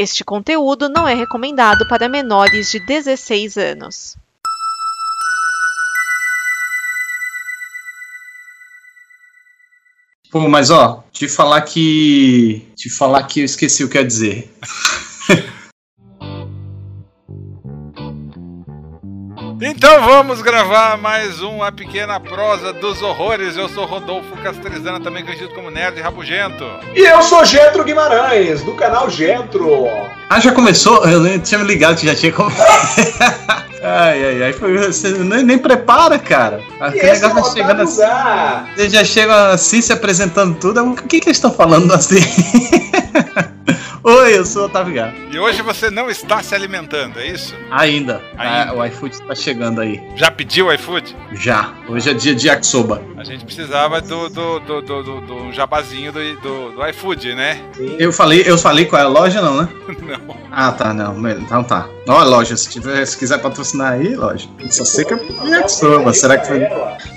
Este conteúdo não é recomendado para menores de 16 anos. Pô, mas ó, te falar que. Te falar que eu esqueci o que ia dizer. Então vamos gravar mais um A Pequena Prosa dos Horrores. Eu sou Rodolfo Castrizana, também conhecido como Nerd Rabugento. E eu sou Getro Guimarães, do canal Getro. Ah, já começou? Eu nem tinha me ligado que já tinha começado. ai, ai, ai. Você nem, nem prepara, cara. Aquele negócio tá chegando assim. Você já chega assim, se apresentando tudo. O que, que eles estão falando assim? Oi, eu sou o Otávio Gato. E hoje você não está se alimentando, é isso? Ainda. Ainda. Ah, o iFood está chegando aí. Já pediu o iFood? Já. Hoje é dia de yakisoba. A gente precisava do, do, do, do, do, do jabazinho do, do, do iFood, né? Eu falei, eu falei qual é a loja, não, né? não. Ah, tá, não. Então tá. Ó, loja, se, tiver, se quiser patrocinar aí, loja. Só sei que é yakisoba. Será que foi...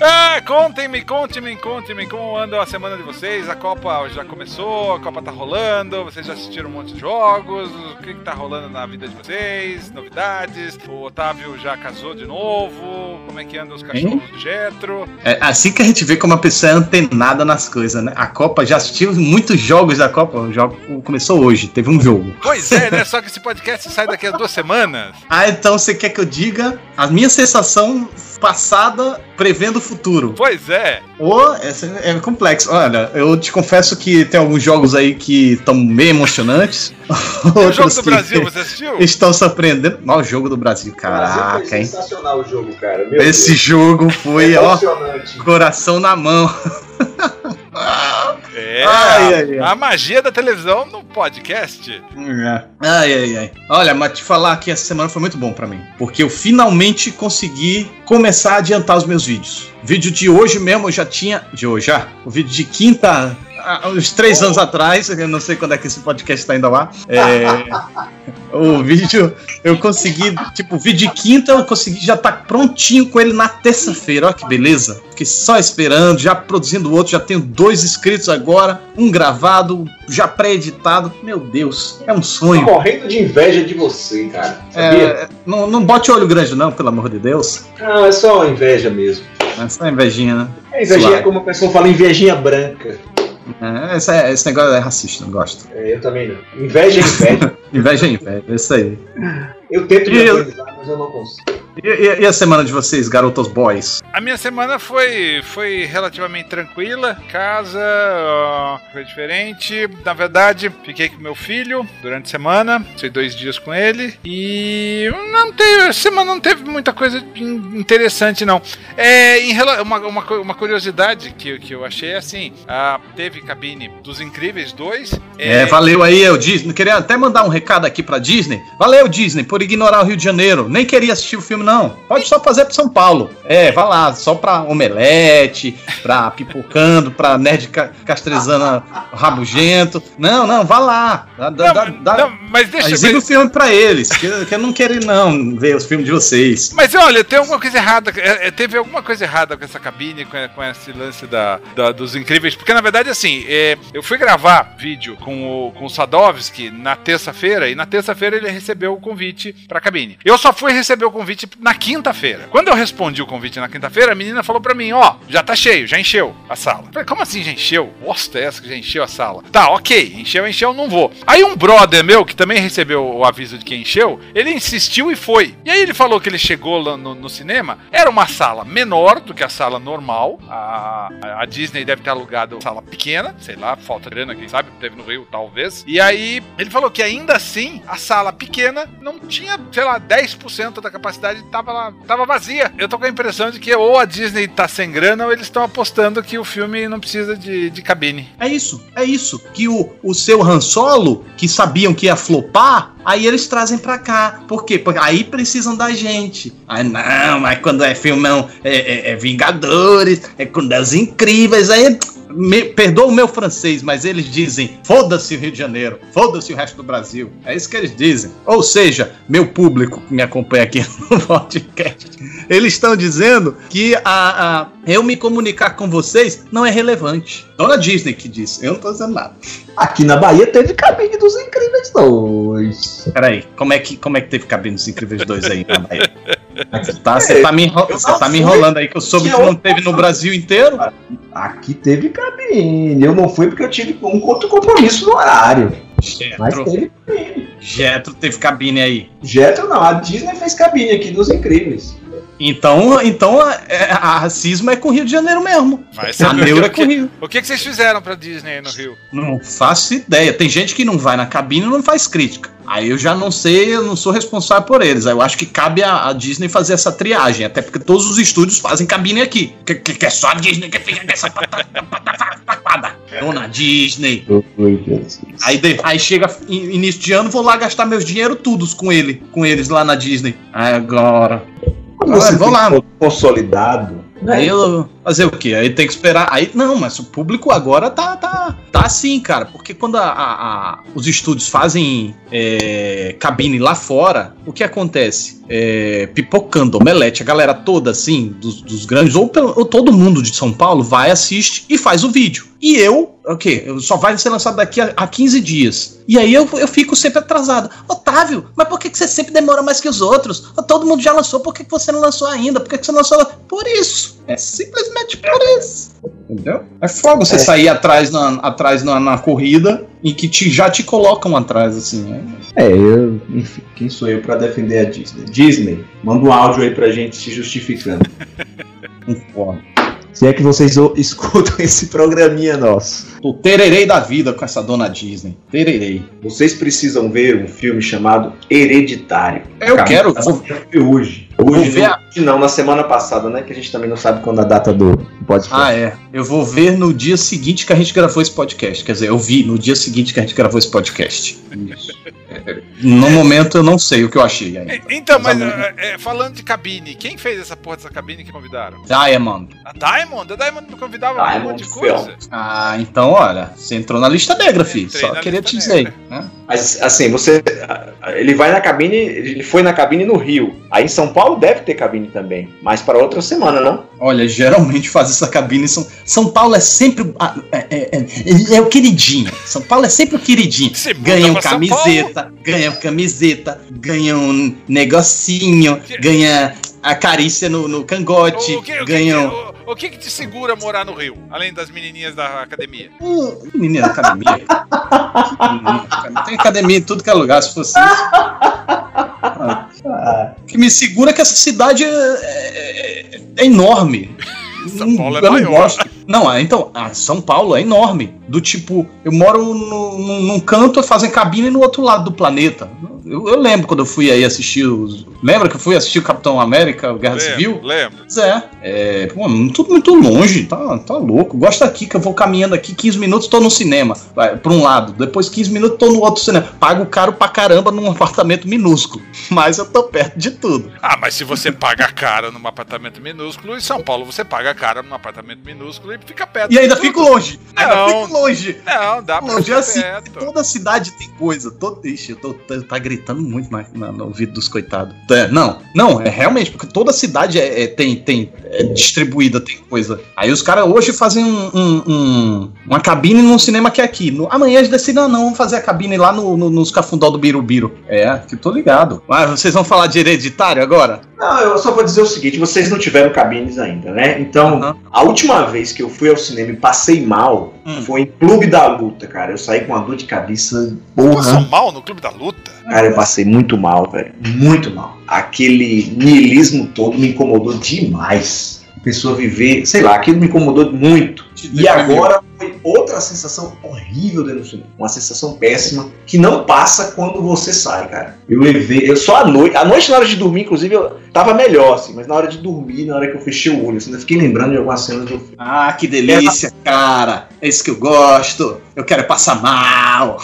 Ah, contem-me, contem-me, contem-me como anda a semana de vocês. A Copa já começou, a Copa tá rolando, vocês já assistiram monte de jogos, o que, que tá rolando na vida de vocês, novidades. O Otávio já casou de novo, como é que andam os cachorros hein? do Getro. É assim que a gente vê como a pessoa é antenada nas coisas, né? A Copa já assistiu muitos jogos da Copa, o jogo começou hoje, teve um jogo. Pois é, né? Só que esse podcast sai daqui a duas semanas. Ah, então você quer que eu diga a minha sensação passada prevendo o futuro. Pois é. Ou é, é complexo. Olha, eu te confesso que tem alguns jogos aí que estão meio emocionantes. o jogo do Brasil, você assistiu? Estão surpreendendo. Ó, o jogo do Brasil, caraca, Brasil hein? Sensacional o jogo, cara. Meu Esse Deus. jogo foi, ó, coração na mão. É, ai, ai, ai. a magia da televisão no podcast. É. Ai, ai, ai. Olha, mas te falar que essa semana foi muito bom para mim. Porque eu finalmente consegui começar a adiantar os meus vídeos. Vídeo de hoje mesmo eu já tinha. De hoje já? O vídeo de quinta uns três anos atrás, eu não sei quando é que esse podcast está indo lá. É, o vídeo, eu consegui, tipo, o vídeo de quinta, eu consegui já tá prontinho com ele na terça-feira. Olha que beleza. Fiquei só esperando, já produzindo outro, já tenho dois inscritos agora, um gravado, já pré-editado. Meu Deus, é um sonho. Tô morrendo de inveja de você, cara. É, não, não bote olho grande, não, pelo amor de Deus. Não, é só inveja mesmo. É só invejinha, né? É invejinha, como a pessoa fala, invejinha branca. É, esse, é, esse, negócio é racista, não gosto. É, eu também não. Inveja é inveja. inveja é inveja, é isso aí. Eu tento me organizar, mas eu não consigo. E, e, e, a semana de vocês, garotos boys? A minha semana foi, foi relativamente tranquila. Casa uh, foi diferente. Na verdade, fiquei com meu filho durante a semana. Fiquei dois dias com ele. E não teve, a semana não teve muita coisa interessante, não. É, em, uma, uma, uma curiosidade que, que eu achei é assim: uh, teve cabine dos Incríveis 2. É, é valeu aí, eu Disney. Queria até mandar um recado aqui pra Disney. Valeu, Disney, por ignorar o Rio de Janeiro. Nem queria assistir o filme não. Pode só fazer pro São Paulo. É, vai lá, só pra omelete, pra pipocando, pra nerd ca castrezana rabugento. Não, não, vá lá. Dá, não, dá, dá, não, mas deixa Exibe mas... o filme pra eles, que, que eu não quero não ver os filmes de vocês. Mas olha, tem alguma coisa errada. É, é, teve alguma coisa errada com essa cabine, com, com esse lance da, da, dos incríveis. Porque na verdade, assim, é, eu fui gravar vídeo com o, com o Sadovski na terça-feira, e na terça-feira ele recebeu o convite pra cabine. Eu só fui receber o convite na quinta-feira. Quando eu respondi o convite na quinta-feira, a menina falou para mim: Ó, oh, já tá cheio, já encheu a sala. Eu falei, como assim já encheu? Bosta é essa que já encheu a sala? Tá, ok, encheu, encheu, não vou. Aí um brother meu, que também recebeu o aviso de que encheu, ele insistiu e foi. E aí ele falou que ele chegou lá no, no cinema, era uma sala menor do que a sala normal. A, a Disney deve ter alugado sala pequena, sei lá, falta grana, quem sabe, teve no Rio, talvez. E aí ele falou que ainda assim a sala pequena não tinha, sei lá, 10% da capacidade tava lá, tava vazia. Eu tô com a impressão de que ou a Disney tá sem grana ou eles estão apostando que o filme não precisa de, de cabine. É isso, é isso. Que o, o seu Han Solo, que sabiam que ia flopar, aí eles trazem pra cá. Por quê? Porque aí precisam da gente. Ah, não, mas quando é filmão, é, é, é Vingadores, é quando é os incríveis, aí me, perdoa o meu francês, mas eles dizem: foda-se o Rio de Janeiro, foda-se o resto do Brasil. É isso que eles dizem. Ou seja, meu público que me acompanha aqui no podcast, eles estão dizendo que a, a, eu me comunicar com vocês não é relevante. Dona Disney que disse, eu não tô dizendo nada. Aqui na Bahia teve cabine dos incríveis dois. Incríveis. Peraí, como é que, como é que teve cabine nos Incríveis 2 aí na Bahia? Tá, você tá, me, enro- você tá me enrolando aí que eu soube que não teve no Brasil inteiro. Aqui teve cabine. Eu não fui porque eu tive um outro compromisso no horário. Mas Jetro, teve. Jetro teve cabine aí. Jetro não, a Disney fez cabine aqui dos Incríveis. Então, então a, é- a racismo é com o Rio de Janeiro mesmo. Vai A neura é com o Rio. o que, que vocês fizeram pra Disney aí no Rio? Não faço ideia. Tem gente que não vai na cabine e não faz crítica. Aí eu já não sei, eu não sou responsável por eles. Aí Eu acho que cabe a, a Disney fazer essa triagem, até porque todos os estúdios fazem cabine aqui. Que, que, que é só a Disney que fica com essa pata- pataquada. Dona Disney. Aí, de- aí chega in- início de ano, vou lá gastar meus dinheiro todos com ele, com eles lá na Disney. Agora. Quando você Ah, tem lá. consolidado, né? Eu fazer o quê? Aí tem que esperar. Aí não, mas o público agora tá tá, tá assim, cara. Porque quando a- a- a- os estúdios fazem é, cabine lá fora, o que acontece? É, pipocando, omelete, a galera toda assim, dos, dos grandes, ou, pelo- ou todo mundo de São Paulo vai, assiste e faz o vídeo. E eu, o quê? Só vai ser lançado daqui a, a 15 dias. E aí eu, eu fico sempre atrasado. Otávio, mas por que, que você sempre demora mais que os outros? Todo mundo já lançou, por que, que você não lançou ainda? Por que, que você não lançou? Por isso. É simplesmente por isso. Entendeu? É foda você É. sair atrás, na, atrás na, na corrida e que te, já te colocam atrás, assim. né? É, eu, enfim, quem sou eu pra defender a Disney? Disney, manda um áudio aí pra gente se justificando. Um foda. Se é que vocês escutam esse programinha nosso. O tererei da vida com essa dona Disney. Tererei. Vocês precisam ver um filme chamado Hereditário. Eu quero, de vou- assistir Hoje. Vou Hoje ver não, não, na semana passada, né? Que a gente também não sabe quando a data do podcast. Ah, é. Eu vou ver no dia seguinte que a gente gravou esse podcast. Quer dizer, eu vi no dia seguinte que a gente gravou esse podcast. Isso. É, No momento eu não sei o que eu achei ainda. E- Então, mas Mas, é, é, falando de cabine, quem fez essa porra dessa cabine que convidaram? Diamond. A Diamond? A Diamond não convidava um Diamond monte de coisa. Film. Ah, então, olha, você entrou na lista negra, filho. Só queria te dizer. Né? Mas assim, você. Ele vai na cabine. Ele foi na cabine no Rio. Aí em São Paulo deve ter cabine também. Mas para outra semana, não? Olha, geralmente faz essa cabine em São São Paulo é sempre. É, é- é- é o queridinho. São Paulo é sempre o queridinho. Se Ganham camiseta, ganham camiseta, ganham um negocinho, Que- ganha a carícia no, no cangote, O, que, o, que, ganham. o, o que que te segura morar no Rio? Além das menininhas da academia. Menina da academia. Menina da academia. Tem academia em tudo que é lugar, se fosse isso. O que me segura é que essa cidade é, é- é enorme. São Paulo é eu não maior. gosto. Não, ah, então, ah, São Paulo é enorme. Do tipo, eu moro no- num, num canto, fazem cabine no outro lado do planeta. Eu, eu lembro quando eu fui aí assistir os. Lembra que eu fui assistir o Capitão América, Guerra Civil? Lembro, lembro. Pois é, é pô, tudo muito longe, tá, tá louco. Gosta aqui que eu vou caminhando aqui 15 minutos, tô no cinema, vai, pra um lado, depois 15 minutos tô no outro cinema. Pago caro pra caramba num apartamento minúsculo, mas eu tô perto de tudo. Ah, mas se você paga caro num apartamento minúsculo, em São Paulo você paga caro num apartamento minúsculo e fica perto. E ainda tudo. longe, ainda Não. fico longe. Não, dá pra Longe ficar assim, perto. toda cidade tem coisa. Todo... Ixi, eu tô, tá, tá gritando muito na, na- no ouvido dos coitados. É, não, não, é realmente, porque toda cidade é, é- tem, tem é distribuída, tem coisa. Aí os caras hoje fazem um, um- um- uma cabine num cinema que é aqui. No, amanhã eles decidem, ah, não, vamos fazer a cabine lá no, no- nos cafundó do Birubiru. É, que tô ligado. Mas vocês vão falar de hereditário agora? Não, eu só vou dizer o seguinte: vocês não tiveram cabines ainda, né? Então, Aham. a última vez que eu fui ao cinema e passei mal Hum. foi em Clube da Luta, cara. Eu saí com uma dor de cabeça. Passou Porra. mal no Clube da Luta? Cara, eu passei muito mal, velho. Muito mal. Aquele niilismo todo me incomodou demais. A pessoa viver, sei lá, aquilo me incomodou muito. E agora outra sensação horrível dentro do cinema. Uma sensação péssima que não passa quando você sai, cara. Eu levei, eu só à noite, à noite na hora de dormir, inclusive, eu tava melhor, assim, mas na hora de dormir, na hora que eu fechei o olho, assim, eu fiquei lembrando de algumas cenas do filme. Ah, que delícia, cara. É isso que eu gosto. Eu quero passar mal.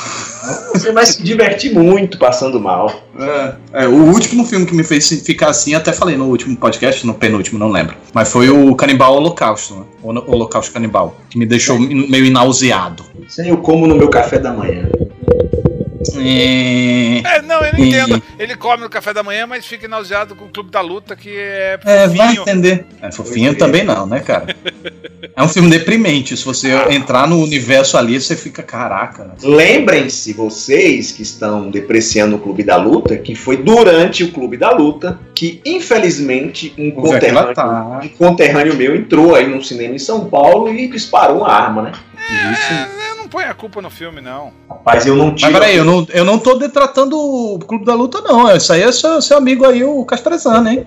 Você vai se divertir muito passando mal. É, é, o último filme que me fez ficar assim, até falei no último podcast, no penúltimo, não lembro. Mas foi o Canibal Holocausto, né? O Holocausto Canibal, que me deixou meio nauseado. Aí eu como no meu café da manhã. É, É, não, eu não E- entendo. Ele come no café da manhã, mas fica nauseado com o Clube da Luta, que é é, vai fofinho. entender. É fofinho também não, né, cara? É um filme deprimente. Se você entrar no universo ali, você fica, caraca. Lembrem-se, vocês que estão depreciando o Clube da Luta, que foi durante o Clube da Luta que, infelizmente, um conterrâneo, tá. um conterrâneo meu entrou aí num cinema em São Paulo e disparou uma arma, né? É, eu não ponho a culpa no filme, não. Rapaz, eu não tive. Mas peraí, eu não, eu não tô detratando o Clube da Luta, não. Isso aí é seu, seu amigo aí, o Castrezano, hein?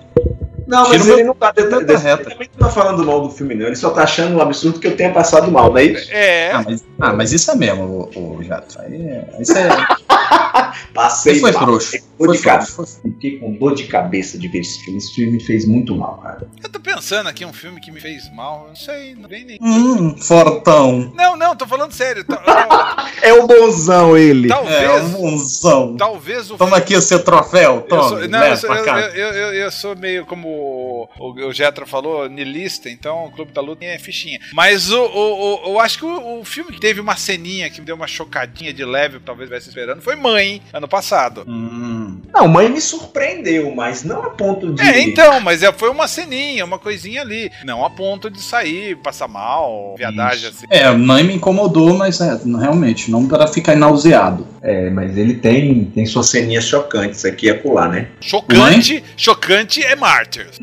Não, mas ele não tá dentro Tira desse, reta. ele também não tá falando mal do filme, não. Ele só tá achando um absurdo que eu tenha passado mal, não é isso? É, Ah, mas, ah, mas isso é mesmo, o, o Jato. Aí, é- isso é. Passei Isso foi mal. frouxo. Fiquei com dor Foi de cabeça. Fiquei com dor de cabeça de ver esse filme. Esse filme me fez muito mal, cara. eu tô pensando aqui um filme que me fez mal. Não sei, não vem nem. Hum, fortão. Não, não, tô falando sério. Tá- É o bonzão ele. Talvez. É, um bonzão. Talvez o Toma aqui o seu troféu, toma. sou, não, eu, sou, eu, eu, eu- eu sou meio como o, o, o Getra falou, nilista, então o Clube da Luta é fichinha. Mas o, o, o- eu acho que o, o filme que teve uma ceninha que me deu uma chocadinha de leve, talvez estivesse esperando, foi Mãe, ano passado. Hum. Não, mãe me surpreendeu, mas não a ponto de. É, então, mas é, foi uma ceninha, uma coisinha ali. Não a ponto de sair, passar mal, viadagem assim. É, não me incomodou, mas é, realmente, não para ficar nauseado. É, mas ele tem, tem suas ceninhas chocantes aqui e acolá, né? Chocante, chocante é Martyrs.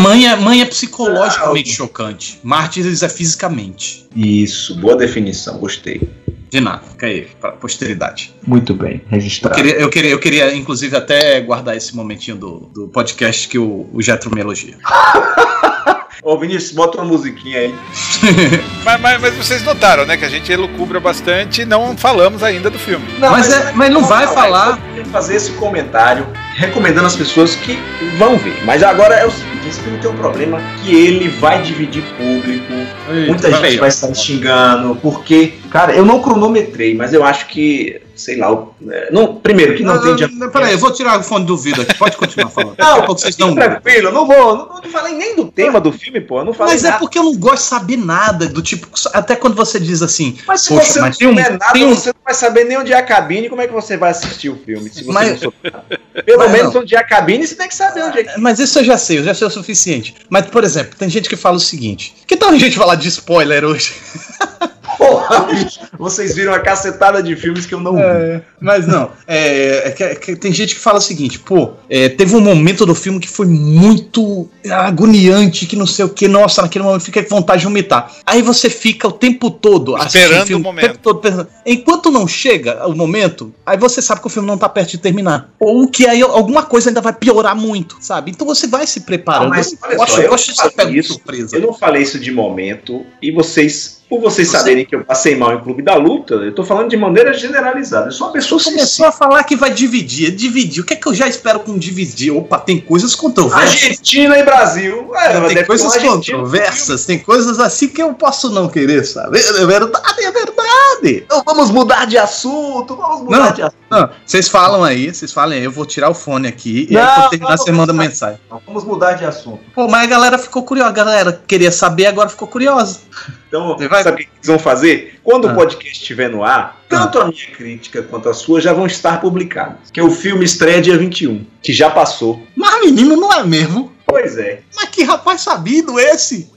Mãe, é, mãe é psicologicamente chocante. Mártires é fisicamente. Isso, boa definição, gostei. De nada, fica aí, pra posteridade. Muito bem, Eu registrado. queria, eu, queria, eu queria, inclusive, até guardar esse momentinho do, do podcast que o, o Jetro me elogia. Ô Vinícius, bota uma musiquinha aí. Mas, mas, mas vocês notaram, né, que a gente elucubra bastante e não falamos ainda do filme. Mas é- mas não vai falar. Eu queria fazer esse comentário recomendando às pessoas que vão ver. Mas agora é o seguinte, esse filme tem um problema que ele vai dividir público. Muita gente vai estar xingando, porque, cara, eu não cronometrei, mas eu acho que, sei lá, o- é, não, primeiro que não, tem dia. Peraí, eu vou tirar o fone do ouvido aqui. Pode continuar falando. Não, pouco vocês não. tranquilo, não vou, não, não falei nem do tema do filme, pô, não falei Mas é nada. porque eu não gosto de saber nada do tipo. Até quando você diz assim. Mas se você não tem um- souber nada, um- você não vai saber nem onde é a cabine, como é que você vai assistir o filme? Se você Mas- não souber. Pelo Mas menos não. onde é a cabine, você tem que saber onde é que. Mas isso eu já sei, eu já sei o suficiente. Mas, por exemplo, tem gente que fala o seguinte: que tal a gente falar de spoiler hoje? Porra, vocês viram a cacetada de filmes que eu não vi. É, mas não. É, é que- é que tem gente que fala o seguinte, pô, é, teve um momento do filme que foi muito agoniante, que não sei o que, nossa, naquele momento fica com vontade de vomitar. Aí você fica o tempo todo assistindo Esperando filme, o momento. tempo todo pensando. Enquanto não chega o momento, aí você sabe que o filme não tá perto de terminar. Ou que aí alguma coisa ainda vai piorar muito, sabe? Então você vai se preparando. Ah, mas eu só, eu pego de isso. surpresa. Eu não falei isso de momento, e vocês, por vocês Você- saberem que eu passei mal em Clube da Luta, eu tô falando de maneira generalizada. Eu sou uma pessoa Começou sensível. a falar que vai dividir, dividir. O que é que eu já espero com dividir? Opa, tem coisas controversas. Argentina e Brasil. É, tem coisas controversas, tem coisas assim que eu posso não querer saber. É verdade, é verdade. Então vamos mudar de assunto, vamos mudar Não. de assunto. Não, vocês falam aí, vocês falem aí, eu vou tirar o fone aqui e Não, aí quando terminar você manda não. mensagem. Vamos mudar de assunto. Pô, mas a galera ficou curiosa, a galera queria saber, agora ficou curiosa. Então, vai- sabe o que eles vão fazer? Quando Ah. o podcast estiver no ar, tanto a minha crítica quanto a sua já vão estar publicadas. Que o filme estreia dia 21, que já passou. Mas menino, não é mesmo? Pois é. Mas que rapaz sabido esse!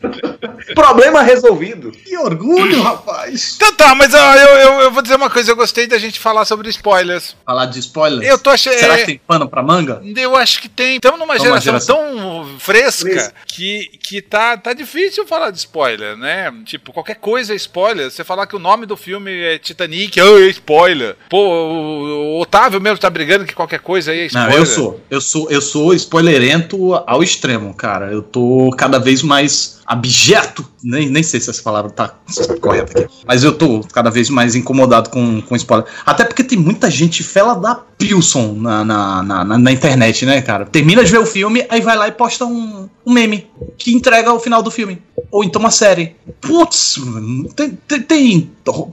Problema resolvido. Que orgulho, rapaz! Então tá, mas ó, eu, eu, eu vou dizer uma coisa, eu gostei da gente falar sobre spoilers. Falar de spoilers. Eu tô achando. Será que tem pano pra manga? Eu acho que tem. Estamos numa geração, geração. tão fresca, Fresca. que, que tá, tá difícil falar de spoiler, né? Tipo, qualquer coisa é spoiler. Você falar que o nome do filme é Titanic, oh, é spoiler. Pô, o, Otávio mesmo tá brigando que qualquer coisa aí é Não, spoiler. eu sou. Eu sou, eu sou spoilerento ao extremo, cara. Eu tô cada vez mais abjeto. Nem, nem sei se essa palavra tá correta aqui. Mas eu tô cada vez mais incomodado com, com spoiler. Até porque tem muita gente fela da Pilson na, na, na, na- internet, né, cara? Termina de ver o filme, aí vai lá e posta um, um meme que entrega o final do filme. Ou então uma série. Putz, tem, tem, tem,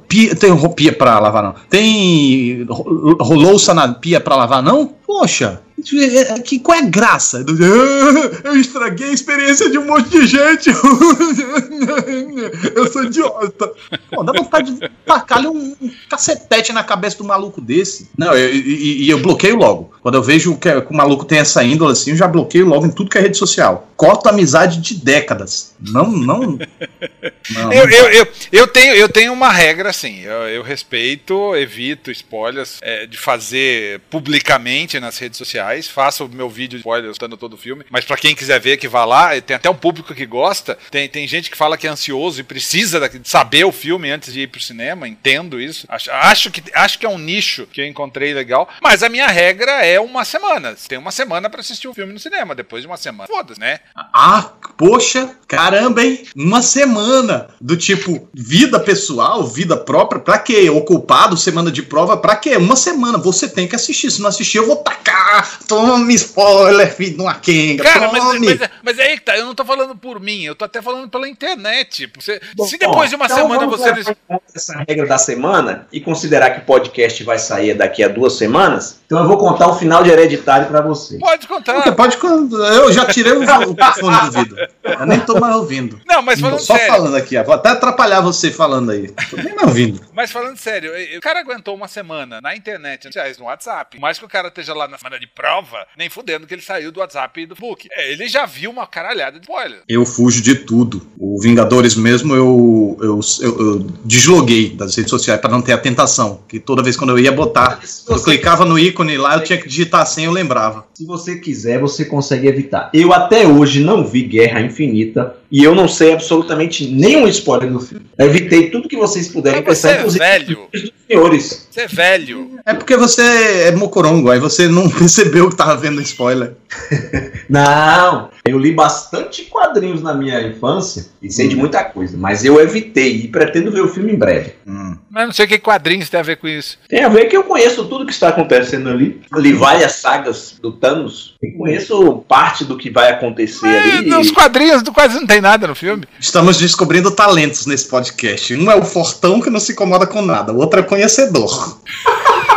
pia, tem ro- pia pra lavar, não. Tem louça na pia pra lavar, não? Poxa, Que, qual é a graça? Eu estraguei a experiência de um monte de gente. Eu sou idiota. Pô, dá vontade de tacar um, um cacetete na cabeça do maluco desse. Não, eu, e, e eu bloqueio logo. Quando eu vejo que, que, o maluco tem essa índole assim, eu já bloqueio logo em tudo que é rede social. Corto amizade de décadas. Não, não. não eu, eu, eu, eu, tenho, eu tenho uma regra assim. Eu, eu respeito, evito spoilers é, de fazer publicamente nas redes sociais. Faço o meu vídeo de spoilers dando todo o filme. Mas para quem quiser ver que vá lá, tem até um público que gosta. Tem, tem gente que fala que é ansioso e precisa de saber o filme antes de ir pro cinema. Entendo isso. Acho, acho, que, acho que é um nicho que eu encontrei legal. Mas a minha regra é uma semana. Você tem uma semana para assistir um filme no cinema. Depois de uma semana, foda-se, né? Ah, poxa, caramba, hein? Uma semana do tipo vida pessoal, vida própria, pra quê? Ocupado, semana de prova, pra quê? Uma semana. Você tem que assistir. Se não assistir, eu vou tacar. Tome spoiler, filho de uma quenga. Cara, mas, mas, mas, é aí que tá. Eu não tô falando por mim, eu tô até falando pela internet. Você, bom, se depois de uma então semana você. Essa regra da semana e considerar que o podcast vai sair daqui a duas semanas, então eu vou contar o final de hereditário para você. Pode contar. Porque pode Eu já tirei o, o fone do vidro. Eu nem tô mais ouvindo. Não, mas falando Só sério. falando aqui, vou até atrapalhar você falando aí. Tô nem mais ouvindo. Mas falando sério, o cara aguentou uma semana na internet, no WhatsApp. mais que o cara esteja lá na semana de prova, nem fudendo que ele saiu do WhatsApp e do Facebook. É, ele já viu uma caralhada de spoiler. Eu fujo de tudo. O Vingadores mesmo eu, eu, eu, eu desloguei das redes sociais para não ter a tentação. Que toda vez quando eu ia botar, eu clicava no ícone lá, eu tinha que digitar assim, eu lembrava. Se você quiser, você consegue evitar. Eu até hoje não vi Guerra Infinita e eu não sei absolutamente nenhum spoiler do filme. Eu evitei tudo que vocês puderem pensar, é inclusive velho. dos senhores. Você é velho. É porque você é mocorongo, aí você não percebeu que tava vendo spoiler. não, eu li bastante quadrinhos na minha infância e sei hum. de muita coisa, mas eu evitei e pretendo ver o filme em breve. Hum. Mas não sei o que quadrinhos tem a ver com isso. Tem a ver que eu conheço tudo que está acontecendo ali. Eu li várias sagas do Thanos e conheço parte do que vai acontecer é, ali. Nos quadrinhos do quase não tem nada no filme. Estamos descobrindo talentos nesse podcast. Um é o fortão que não se incomoda com nada, o outro é conhecedor.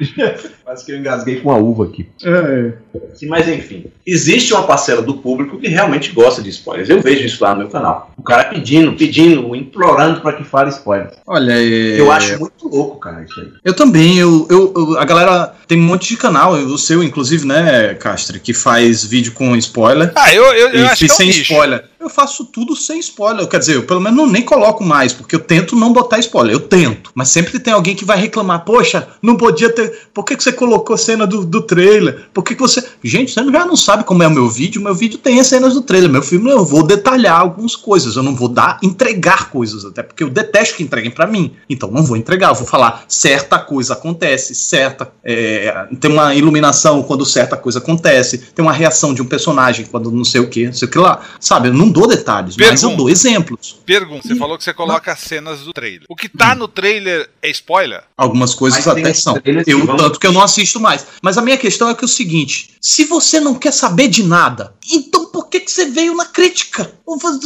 Quase que eu engasguei com a uva aqui. É. Sim, mas enfim, existe uma parcela do público que realmente gosta de spoilers. Eu vejo isso lá no meu canal. O cara pedindo, pedindo, implorando para que fale spoilers. Olha, é... eu acho muito louco, cara, isso aí. Eu também. Eu, eu, eu, a galera tem um monte de canal, o seu, inclusive, né, Castro, que faz vídeo com spoiler. Ah, eu, eu, eu acho que é sem spoiler. Eu faço tudo sem spoiler. Quer dizer, eu pelo menos não, nem coloco mais, porque eu tento não botar spoiler. Eu tento. Mas sempre tem alguém que vai reclamar: Poxa, não podia ter. Por que, que você colocou cena do, do trailer? Por que, que você. Gente, você já não sabe como é o meu vídeo. Meu vídeo tem as cenas do trailer. Meu filme eu vou detalhar algumas coisas. Eu não vou dar, entregar coisas. Até porque eu detesto que entreguem para mim. Então não vou entregar. Eu vou falar: certa coisa acontece, certa. É, tem uma iluminação quando certa coisa acontece. Tem uma reação de um personagem quando não sei o que, não sei o que lá. Sabe, eu não dou detalhes, Pergunta. mas eu dou exemplos. Pergunta, você e... falou que você coloca as cenas do trailer. O que tá hum. no trailer é spoiler? Algumas coisas mas até são. Eu, vão... Tanto que eu não assisto mais. Mas a minha questão é que é o seguinte: se você não quer saber de nada, então por que, que você veio na crítica?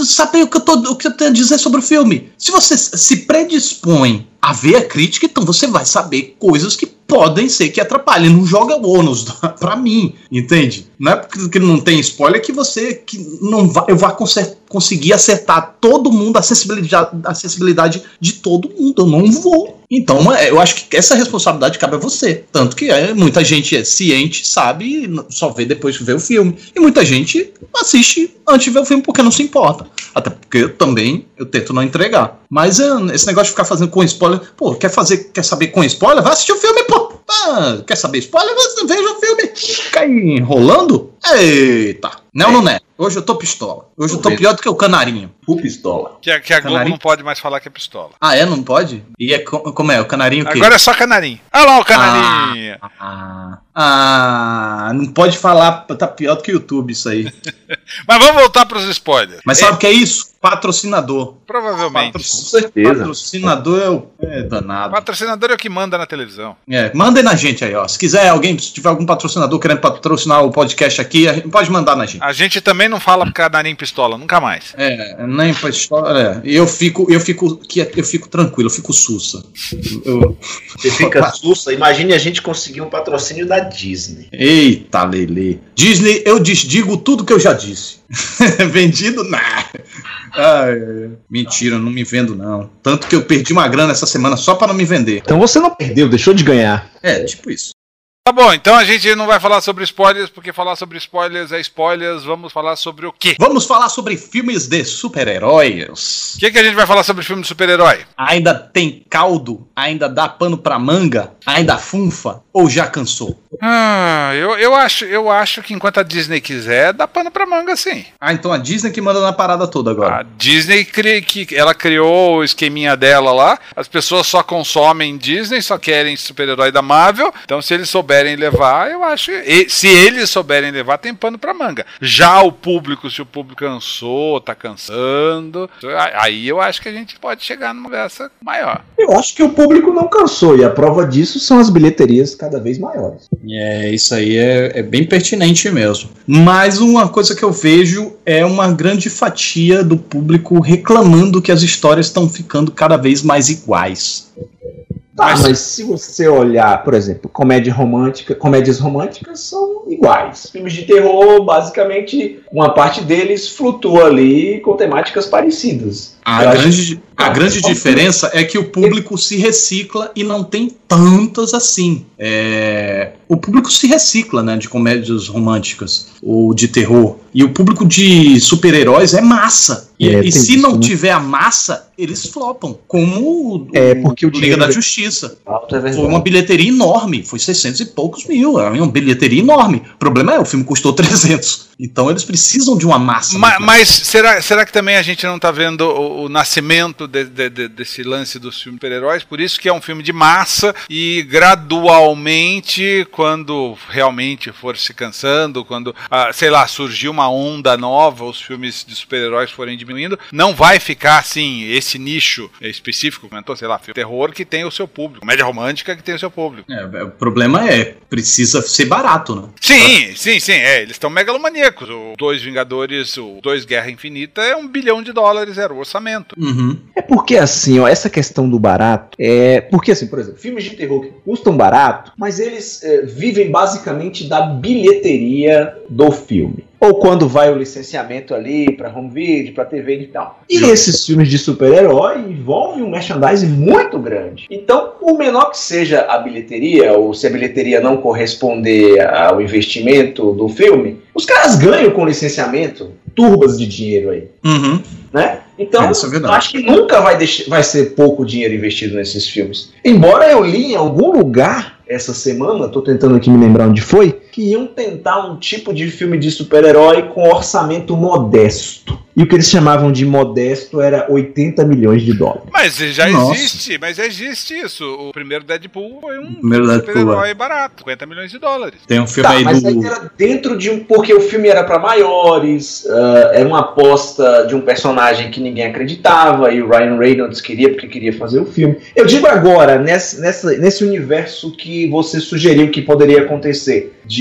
Saber o que, eu tô, o que eu tenho a dizer sobre o filme. Se você se predispõe a ver a crítica, então você vai saber coisas que podem ser que atrapalhem. Não joga ônus para mim, entende? Não é porque não tem spoiler que você que não vai, eu vou conseguir acertar todo mundo, a acessibilidade, a acessibilidade de todo mundo. Eu não vou. Então, é, eu acho que essa responsabilidade cabe a você. Tanto que é, muita gente é ciente, sabe, só vê depois que vê o filme. E muita gente assiste antes de ver o filme porque não se importa. Até porque eu também eu tento não entregar. Mas é, esse negócio de ficar fazendo com spoiler, pô, quer fazer, quer saber com spoiler? Vai assistir o filme, pô. Ah, quer saber spoiler? Veja o filme. Fica aí enrolando? Eita. Não, é. não é. Hoje eu tô pistola. Hoje eu tô pior do que o canarinho. O pistola. Que, a, que a Globo não pode mais falar que é pistola. Ah, é? Não pode? E é como é? O canarinho que? Agora é só canarinho. Olha lá o canarinho. Ah, ah, ah, não pode falar. Tá pior do que o YouTube isso aí. Mas vamos voltar pros spoilers. Mas sabe o que é isso? Patrocinador. Provavelmente. Patro... Com certeza. Patrocinador é o é danado. Patrocinador é o que manda na televisão. É, mandem na gente aí, ó. Se quiser alguém, se tiver algum patrocinador querendo patrocinar o podcast aqui, pode mandar na gente. A gente também não fala canarinho pistola, nunca mais. É, nem pistola. É. Eu fico, eu fico, eu fico tranquilo, eu fico sussa. Eu... Você fica sussa? Imagine a gente conseguir um patrocínio da Disney. Eita, Lele. Disney, eu digo tudo que eu já disse. Vendido? Nah. Ai, mentira, não me vendo não. Tanto que eu perdi uma grana essa semana só para não me vender. Então você não perdeu, deixou de ganhar. É, tipo isso. Tá bom, então a gente não vai falar sobre spoilers, porque falar sobre spoilers é spoilers. Vamos falar sobre o quê? Vamos falar sobre filmes de super-heróis. O que, que a gente vai falar sobre filme de super-herói? Ainda tem caldo? Ainda dá pano pra manga? Ainda funfa? Ou já cansou? Ah, eu, eu, acho, eu acho que enquanto a Disney quiser, dá pano pra manga sim. Ah, então a Disney que manda na parada toda agora. A Disney, cri, que ela criou o esqueminha dela lá. As pessoas só consomem Disney, só querem super-herói da Marvel. Então se eles souberem levar, eu acho. E, se eles souberem levar, tem pano pra manga. Já o público, se o público cansou, tá cansando, aí eu acho que a gente pode chegar numa dessa maior. Eu acho que o público não cansou, e a prova disso são as bilheterias cada vez maiores. É, isso aí é, é bem pertinente mesmo. Mas uma coisa que eu vejo é uma grande fatia do público reclamando que as histórias estão ficando cada vez mais iguais. Tá, mas, mas, se você olhar, por exemplo, comédia romântica, comédias românticas são iguais. Filmes de terror, basicamente, uma parte deles flutua ali com temáticas parecidas. A grande, a grande diferença é que o público se recicla e não tem tantas assim. É, o público se recicla, né, de comédias românticas ou de terror. E o público de super-heróis é massa. E, é, e se isso, não né? tiver a massa, eles flopam. Como o, é, porque o Liga da Justiça. É foi uma bilheteria enorme. Foi 600 e poucos mil. É uma bilheteria enorme. O problema é, o filme custou 300. Então eles precisam de uma massa. Mas, mas será, será que também a gente não está vendo o, o nascimento de, de, de, desse lance dos filmes super-heróis? Por isso que é um filme de massa e gradualmente, quando realmente for se cansando, quando, ah, sei lá, surgir uma onda nova, os filmes de super-heróis forem diminuindo, não vai ficar assim, esse nicho específico, comentou, sei lá, filme terror que tem o seu público, média romântica que tem o seu público. É, o problema é, precisa ser barato, né? Sim, sim, sim, é, eles estão megalomaníacos o Dois Vingadores, o Dois Guerra Infinita é um bilhão de dólares, era o orçamento. Uhum. É porque assim, ó, essa questão do barato é. Porque assim, por exemplo, filmes de terror que custam barato, mas eles é, vivem basicamente da bilheteria do filme ou quando vai o licenciamento ali para home video, para TV e tal. E esses filmes de super-herói envolvem um merchandising muito grande. Então, o menor que seja a bilheteria, ou se a bilheteria não corresponder ao investimento do filme, os caras ganham com licenciamento turbas de dinheiro aí. Uhum. Né? Então, é acho que nunca vai, deixar, vai ser pouco dinheiro investido nesses filmes. Embora eu li em algum lugar essa semana, estou tentando aqui me lembrar onde foi, que iam tentar um tipo de filme de super-herói com orçamento modesto. E o que eles chamavam de modesto era 80 milhões de dólares. Mas já Nossa. existe, mas já existe isso. O primeiro Deadpool foi um super-herói barato, 50 milhões de dólares. Tem um filme tá, aí mas do... aí era dentro de um. Porque o filme era para maiores, uh, era uma aposta de um personagem que ninguém acreditava, e o Ryan Reynolds queria porque queria fazer o filme. Eu digo agora, nessa, nessa, nesse universo que você sugeriu que poderia acontecer, de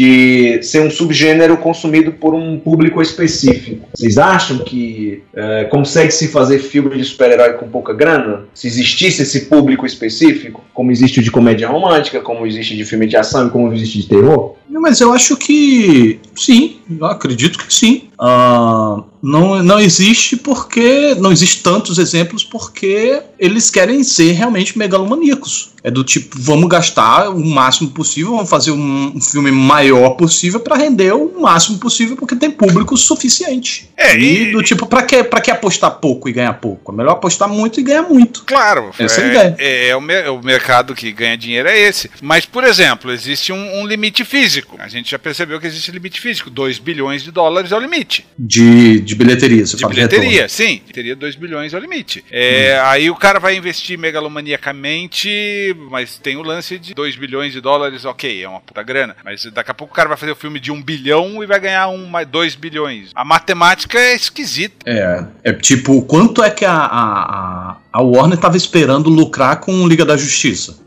ser um subgênero consumido por um público específico. Vocês acham que é, consegue se fazer filme de super-herói com pouca grana? Se existisse esse público específico, como existe o de comédia romântica, como existe de filme de ação e como existe de terror? Mas eu acho que sim, eu acredito que sim. Uh, não, não existe porque. Não existe tantos exemplos porque eles querem ser realmente megalomaníacos. É do tipo, vamos gastar o máximo possível, vamos fazer um, um filme maior possível para render o máximo possível porque tem público suficiente. É, e, e do tipo, para que, pra que apostar pouco e ganhar pouco? É melhor apostar muito e ganhar muito. Claro, essa é, é a ideia. É, é, o, me, o mercado que ganha dinheiro é esse. Mas, por exemplo, existe um, um limite físico. A gente já percebeu que existe limite físico. 2 bilhões de dólares é o limite. De, de bilheteria, você De bilheteria, de sim. Teria 2 bilhões é o limite. É, hum. Aí o cara vai investir megalomaniacamente, mas tem o lance de 2 bilhões de dólares, ok, é uma puta grana. Mas daqui a pouco o cara vai fazer o um filme de 1 um bilhão e vai ganhar 2 um, dois bilhões. A matemática é esquisita. É, é tipo, quanto é que a, a, a a Warner estava esperando lucrar com Liga da Justiça.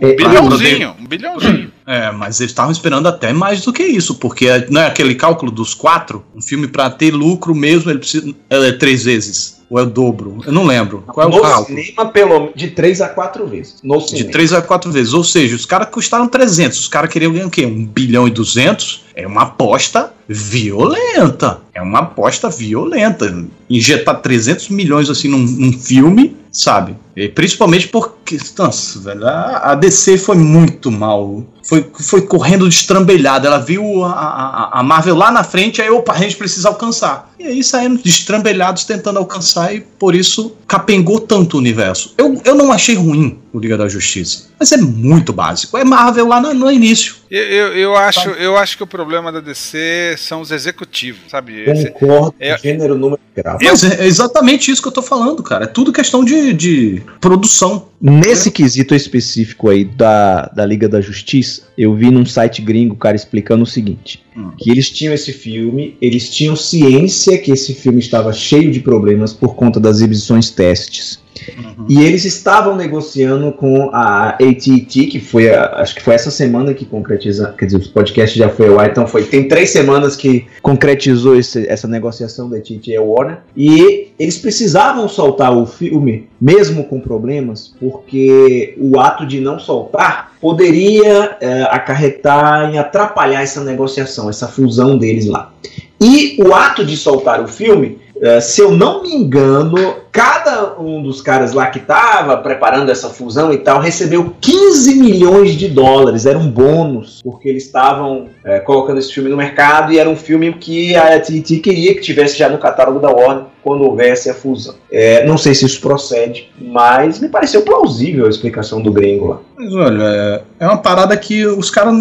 Um bilhãozinho, um bilhãozinho. É, mas eles estavam esperando até mais do que isso, porque não é aquele cálculo dos quatro? Um filme para ter lucro mesmo, ele precisa é, três vezes. Ou é o dobro? Eu não lembro. Qual é o no cálculo? cinema, pelo, de 3 a 4 vezes. No De cinema. três a quatro vezes. Ou seja, os caras custaram 300. Os caras queriam ganhar o quê? Um bilhão e duzentos? É uma aposta violenta. É uma aposta violenta. Injetar 300 milhões assim num, num filme, sabe? E principalmente porque, nossa, velho, a, a DC foi muito mal. Foi, foi correndo destrambelhada. Ela viu a, a, a Marvel lá na frente, aí, opa, a gente precisa alcançar. E aí saíram destrambelhados tentando alcançar e por isso capengou tanto o universo. Eu, eu não achei ruim o Liga da Justiça, mas é muito básico. É Marvel lá no, no início. Eu, eu, eu acho, eu acho que o problema da DC são os executivos, sabe? Esse- Concordo, É- gênero, número e grau. Mas é exatamente isso que eu tô falando, cara. É tudo questão de, de produção. Nesse quesito específico aí da, da Liga da Justiça, eu vi num site gringo o cara explicando o seguinte: Hum. que eles tinham esse filme, eles tinham ciência que esse filme estava cheio de problemas por conta das exibições testes. E eles estavam negociando com a AT&T, que foi, a- acho que foi essa semana que concretiza, quer dizer, o podcast já foi ar, então foi, tem três semanas que concretizou esse- essa negociação da AT&T e Warner, e eles precisavam soltar o filme, mesmo com problemas, porque o ato de não soltar poderia eh, acarretar em atrapalhar essa negociação, essa fusão deles lá. E o ato de soltar o filme, eh, se eu não me engano, cada um dos caras lá que estava preparando essa fusão e tal recebeu 15 milhões de dólares. Era um bônus, porque eles estavam eh, colocando esse filme no mercado e era um filme que a AT&T queria que tivesse já no catálogo da Warner quando houvesse a fusão. Eh, não sei se isso procede, mas me pareceu plausível a explicação do gringo lá. Mas olha, é, é uma parada que os caras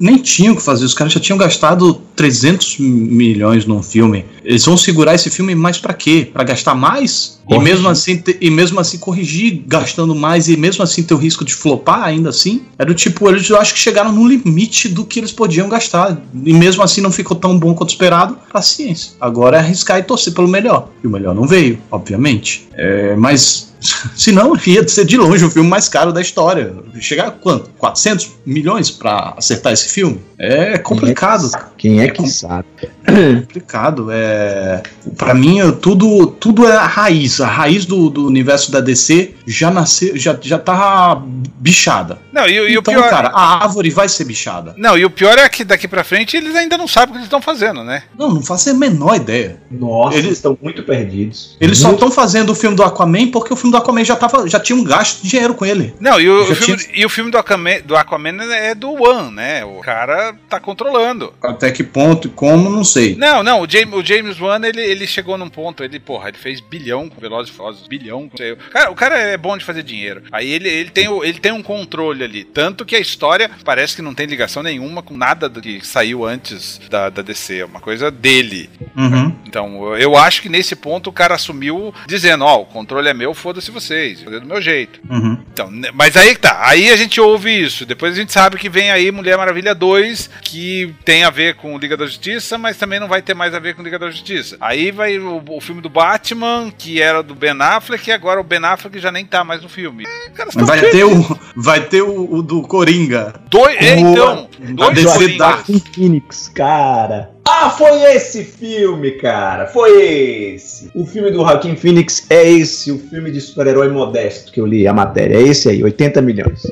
nem tinham que fazer. Os caras já tinham gastado 300 milhões num filme. Eles vão segurar esse filme mais pra quê? Pra gastar mais? E mesmo, assim, e mesmo assim corrigir gastando mais e mesmo assim ter o risco de flopar ainda assim? Era o tipo, eles eu acho que chegaram no limite do que eles podiam gastar. E mesmo assim não ficou tão bom quanto esperado. Paciência. Agora é arriscar e torcer pelo melhor. E o melhor não veio, obviamente. É, mas se não, ia ser de longe o filme mais caro da história. Chegar a quanto? 400 milhões pra acertar esse filme? É complicado. Quem é É que com- sabe? complicado. É, para mim, eu- tudo, tudo é a raiz. A raiz do, do universo da DC já nasceu, já, já tá bichada. Não, e, e então, o pior. cara, a árvore vai ser bichada. Não, e o pior é que daqui pra frente eles ainda não sabem o que eles estão fazendo, né? Não, não faço a menor ideia. Nossa, Eles- estão muito perdidos. Eles só Muito estão fazendo o filme do Aquaman porque o filme do Aquaman já, tava, já tinha um gasto de dinheiro com ele. Não, e o, o filme, tinha- e o filme do, Aquaman, do Aquaman é do One, né? O cara tá controlando. Até que ponto e como, não sei. Não, não, o James, o James Wan, ele, ele chegou num ponto, ele, porra, ele fez bilhão com Velozes e Furiosos, bilhão com... O cara, o cara é bom de fazer dinheiro. Aí ele, ele, tem, o- ele tem um controle ali, tanto que a história parece que não tem ligação nenhuma com nada do que saiu antes da, da DC, é uma coisa dele. Uhum. Então, eu- acho que nesse ponto o cara assumiu dizendo, ó, o controle é meu, foda-se vocês, vou fazer do meu jeito. Uhum. Então, né, mas aí que tá. Aí a gente ouve isso. Depois a gente sabe que vem aí Mulher Maravilha 2, que tem a ver com Liga da Justiça, mas também não vai ter mais a ver com Liga da Justiça. Aí vai o, o filme do Batman, que era do Ben Affleck, e agora o Ben Affleck já nem tá mais no filme. É, cara, Vai ter o, vai ter o, o do Coringa. Dois, é, então, dois Coringas. Phoenix, cara. Ah, foi esse filme, cara. Foi esse. O filme do Joaquim Phoenix é esse, o filme de super-herói modesto que eu li a matéria. É esse aí, 80 milhões.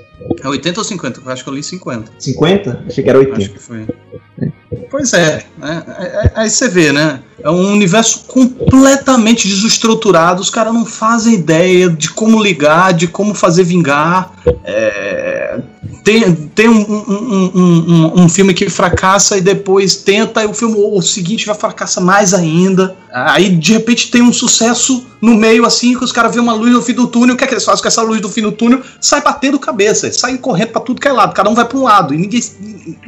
É 80 ou 50? Eu acho que eu li 50. 50? Achei que era 80. Acho que foi. Pois é, né? É- é- aí você vê, né? É um universo completamente desestruturado. Os caras não fazem ideia de como ligar, de como fazer vingar. É, tem tem um, um, um, um- um filme que fracassa e depois tenta, e o filme o seguinte vai fracassar mais ainda. Aí de repente tem um sucesso no meio assim, que os caras veem uma luz no fim do túnel. O que é que eles fazem com essa luz do fim do túnel? Sai batendo cabeça, saem correndo pra tudo que é lado. Cada um vai pra um lado. E ninguém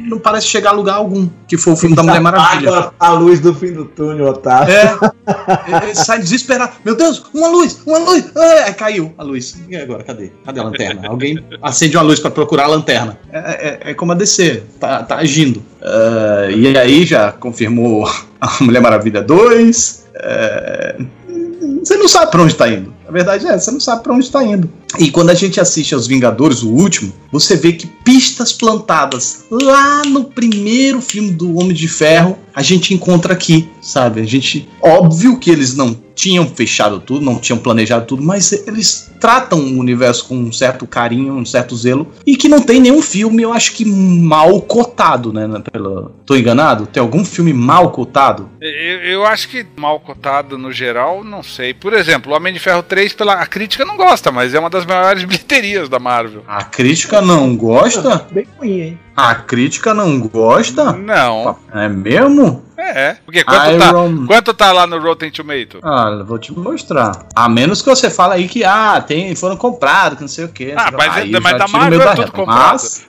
não parece chegar a lugar algum. Que foi o filme da Mulher Maravilha. A luz do fim do túnel, Otávio. É, ele sai desesperado. Meu Deus, uma luz, uma luz. Aí caiu a luz. E agora, cadê? Cadê a lanterna? Alguém acende uma luz pra procurar a lanterna. É, é- é como a DC, tá, tá agindo. Ah, e aí já confirmou a Mulher Maravilha 2. É, você não sabe pra onde tá indo. A verdade é, você não sabe pra onde tá indo. E quando a gente assiste aos Vingadores, o último, você vê que pistas plantadas lá no primeiro filme do Homem de Ferro, a gente encontra aqui, sabe? A gente. Óbvio que eles não tinham fechado tudo, não tinham planejado tudo, mas eles tratam o universo com um certo carinho, um certo zelo, e que não tem nenhum filme, eu acho que mal cotado, né? Pela... Tô enganado? Tem algum filme mal cotado? Eu, eu acho que mal cotado no geral, não sei. Por exemplo, o Homem de Ferro 3, pela, a crítica não gosta, mas é uma das maiores bilheterias da Marvel. A crítica não gosta? Bem ruim, hein? A crítica não gosta? Não. É mesmo? É. Porque quanto, Iron- tá, quanto tá lá no Rotten Tomato? Ah, vou te mostrar. A menos que você fale aí que ah, tem, foram comprados, que não sei o quê. Ah, mas mas Marvel meu é tudo reta. comprado. Mas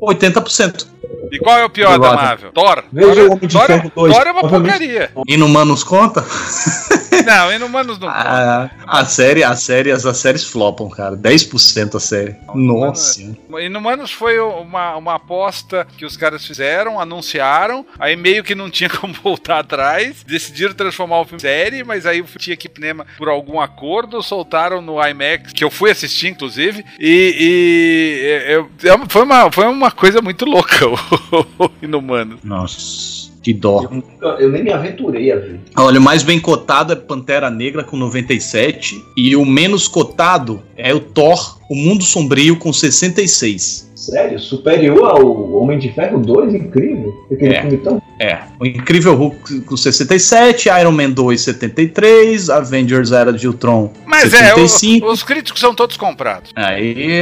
80%. E qual é o pior da. Marvel? Thor. Veja Thor, o Homem de Thor, Ferro 2, Thor é uma porcaria. Inumanos conta? Não, Inumanos não. Ah, a série, a série, as, as séries flopam, cara. 10% a série. Nossa. Inumanos foi uma, uma aposta que os caras fizeram, anunciaram, aí meio que não tinha como voltar atrás, decidiram transformar o filme em série, mas aí o filme tinha que Pnema por algum acordo, soltaram no IMAX, que eu fui assistir, inclusive, e, e eu- é foi, uma, foi uma coisa muito louca Inumanos. Nossa, que dó. Eu, nunca- eu nem me aventurei a ver. Olha, o mais bem cotado é Pantera Negra com 97 e o menos cotado é o Thor, o Mundo Sombrio com 66. Sério? Superior ao Homem de Ferro 2? Incrível. Aquele É. filme tão. É, o Incrível Hulk com 67, Iron Man 2 73, Avengers Era de Ultron Mas é, o- 75. os críticos são todos comprados. Aí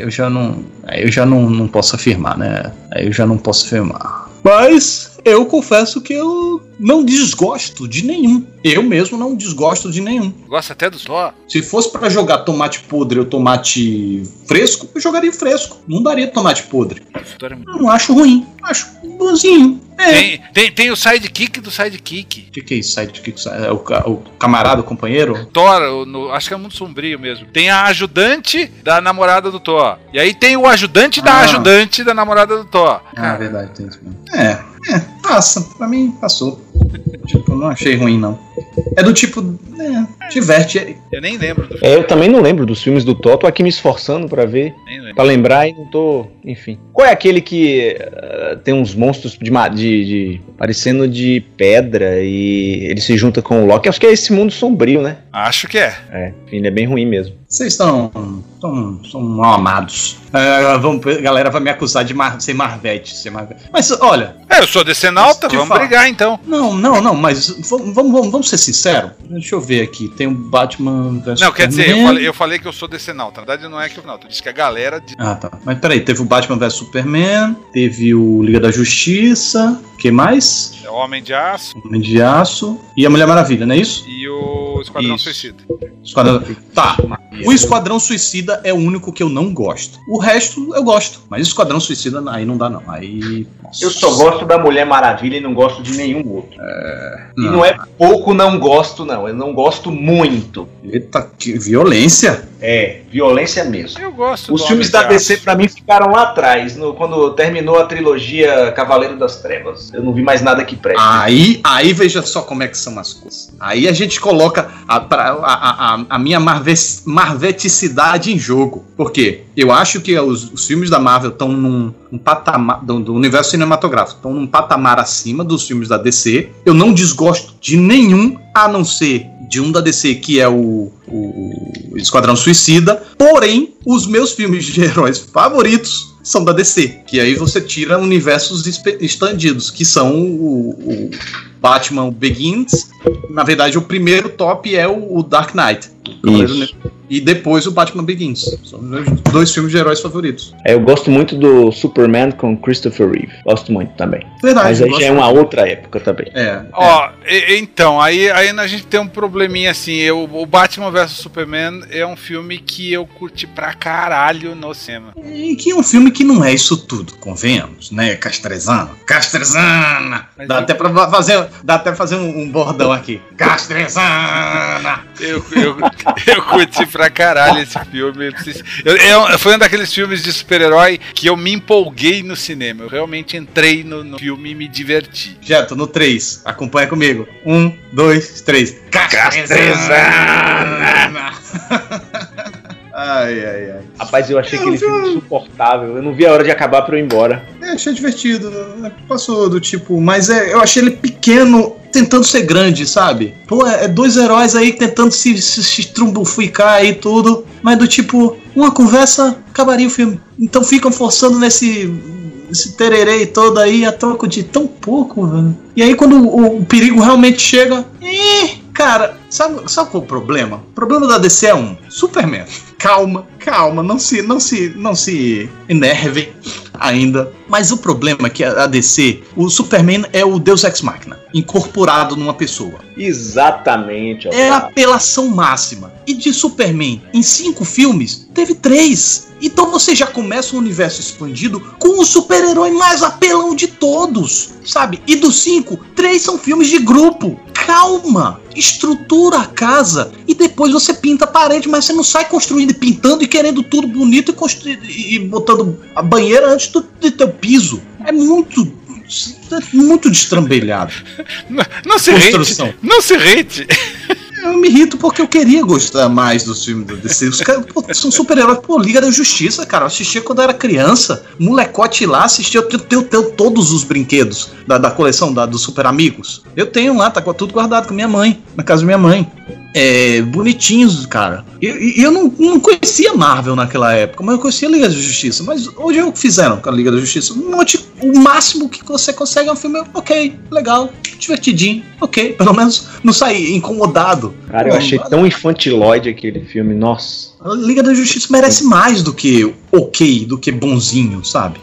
eu já não, aí eu já não, não posso afirmar, né? Aí eu já não posso afirmar. Mas eu confesso que eu não desgosto de nenhum. Eu mesmo não desgosto de nenhum. Gosta até do Thor. Se fosse pra jogar tomate podre ou tomate fresco, eu jogaria fresco. Não daria tomate podre. É não acho ruim. Acho bonzinho. É. Tem, tem, tem o sidekick do sidekick. O que, que é isso? Side kick? É o, o camarada, o companheiro? Thor, o- no- acho que é muito sombrio mesmo. Tem a ajudante da namorada do Thor. E aí tem o ajudante da Ah. ajudante da namorada do Thor. Ah, verdade, tem isso mesmo. É, é, passa. Pra mim, passou. Tipo, não achei ruim, não. É do tipo, é, diverte. Eu nem lembro do É, eu também não lembro dos filmes do Thor, tô aqui me esforçando pra ver, pra lembrar e não tô, enfim. Qual é aquele que eh, tem uns monstros de, de, de- parecendo de pedra e ele se junta com o Loki? Acho que é esse mundo sombrio, né? Acho que é. É, enfim, ele é bem ruim mesmo. Vocês estão são, são mal amados. É, vamos, a galera vai me acusar de mar, ser Marvete, ser Marvete. Mas olha, É, eu sou decenalta, vamos brigar então. não, não, não, mas vamos, vamos, vamos- ser sinceros. Deixa eu ver aqui. Tem o Batman vs Não, quer dizer, eu Superman. falei, eu falei que eu sou decenalta. Na verdade, não é que eu não. Tu disse que a galera. De... Ah, tá. Mas peraí, teve o Batman vs Superman, teve o Liga da Justiça, que mais? É o Homem de Aço Homem de Aço e a Mulher Maravilha, não é isso? e o Esquadrão Isso. Suicida. Esquadrão... Tá. O Esquadrão Suicida é o único que eu não gosto. O resto eu gosto. Mas Esquadrão Suicida aí não dá, não. Aí. nossa. Eu só gosto da Mulher Maravilha e não gosto de nenhum outro. E Não. não é pouco não gosto, não. Eu não gosto muito. Eita, que violência. É, violência mesmo. Eu gosto Os do filmes da de DC pra mim ficaram lá atrás, no- quando terminou a trilogia Cavaleiro das Trevas. Eu não vi mais nada que preste. Aí, aí veja só como é que são as coisas. Aí a gente coloca a, a, a, a minha marve, marveticidade em jogo. Por quê? Eu acho que os, os filmes da Marvel estão num, num patamar do, do universo cinematográfico, estão num patamar acima dos filmes da DC. Eu não desgosto de nenhum, a não ser de um da DC que é o, o Esquadrão Suicida. Porém, os meus filmes de heróis favoritos são da DC. Que aí você tira universos estendidos, que são o, o Batman Begins. Na verdade, o primeiro top é o, o Dark Knight. Isso. E depois o Batman Begins. São os meus dois filmes de heróis favoritos. É, eu gosto muito do Superman com Christopher Reeve. Gosto muito também. Verdade. Mas aí já é uma outra época também. É, Ó, e- então, aí, aí a gente tem um probleminha assim. Eu, o Batman vs Superman é um filme que eu curti pra caralho no cinema. E que é um filme que não é isso tudo, convenhamos, né? Castrezana. Castrezana! Mas Dá eu- até pra fazer, dá até pra fazer um, um bordão aqui. Castrezana! Eu, eu, eu curti pra caralho esse filme. Eu, eu, foi um daqueles filmes de super-herói que eu me empolguei no cinema. Eu realmente entrei no, no filme e me diverti. Jeto, no 3. Acompanha comigo. Um, dois, três. Castrezana! Ai, ai, ai. Rapaz, eu achei Eu aquele vi- filme insuportável. Eu não vi a hora de acabar pra eu ir embora. É, achei divertido. Passou do tipo. Mas é, eu achei ele pequeno, tentando ser grande, sabe? Pô, é, é dois heróis aí tentando se, se, se trumbuficar e tudo. Mas do tipo, uma conversa acabaria o filme. Então ficam forçando nesse. Esse tererê todo aí a troco de tão pouco, velho. E aí quando o, o perigo realmente chega. Ih, cara, sabe, sabe qual é o problema? O problema da DC é um. Superman. Calma, calma, não se, não se, não se enervem ainda. Mas o problema é que a DC, o Superman é o Deus Ex Machina, incorporado numa pessoa. Exatamente. É a apelação máxima. E de Superman, em cinco filmes, teve três. Então você já começa um universo expandido com o super-herói mais apelão de todos, sabe? E dos cinco, três são filmes de grupo. Calma, estrutura a casa e depois você pinta a parede, mas você não sai construindo e pintando e querendo tudo bonito e, e e botando a banheira antes do, de teu piso. É muito, é muito destrambelhado. Não, não se Construção. rente. Não se rente. Eu me irrito porque eu queria gostar mais dos filmes da DC. Os caras pô, são super-heróis. Pô, Liga da Justiça, cara. Eu assistia quando eu era criança. Molecote lá, assistia. Eu tenho, tenho- tenho todos os brinquedos da, da coleção da, dos Super Amigos. Eu tenho lá, tá tudo guardado com minha mãe, na casa da minha mãe. É, bonitinhos, cara. E e eu não, não conhecia Marvel naquela época, mas eu conhecia a Liga da Justiça. Mas hoje é o que fizeram com a Liga da Justiça. Um monte, o máximo que você consegue é um filme, ok, legal, divertidinho, ok. Pelo menos não sair incomodado. Cara, eu Pô, achei tão infantilóide aquele filme. Nossa. A Liga da Justiça merece mais do que ok, do que bonzinho, sabe?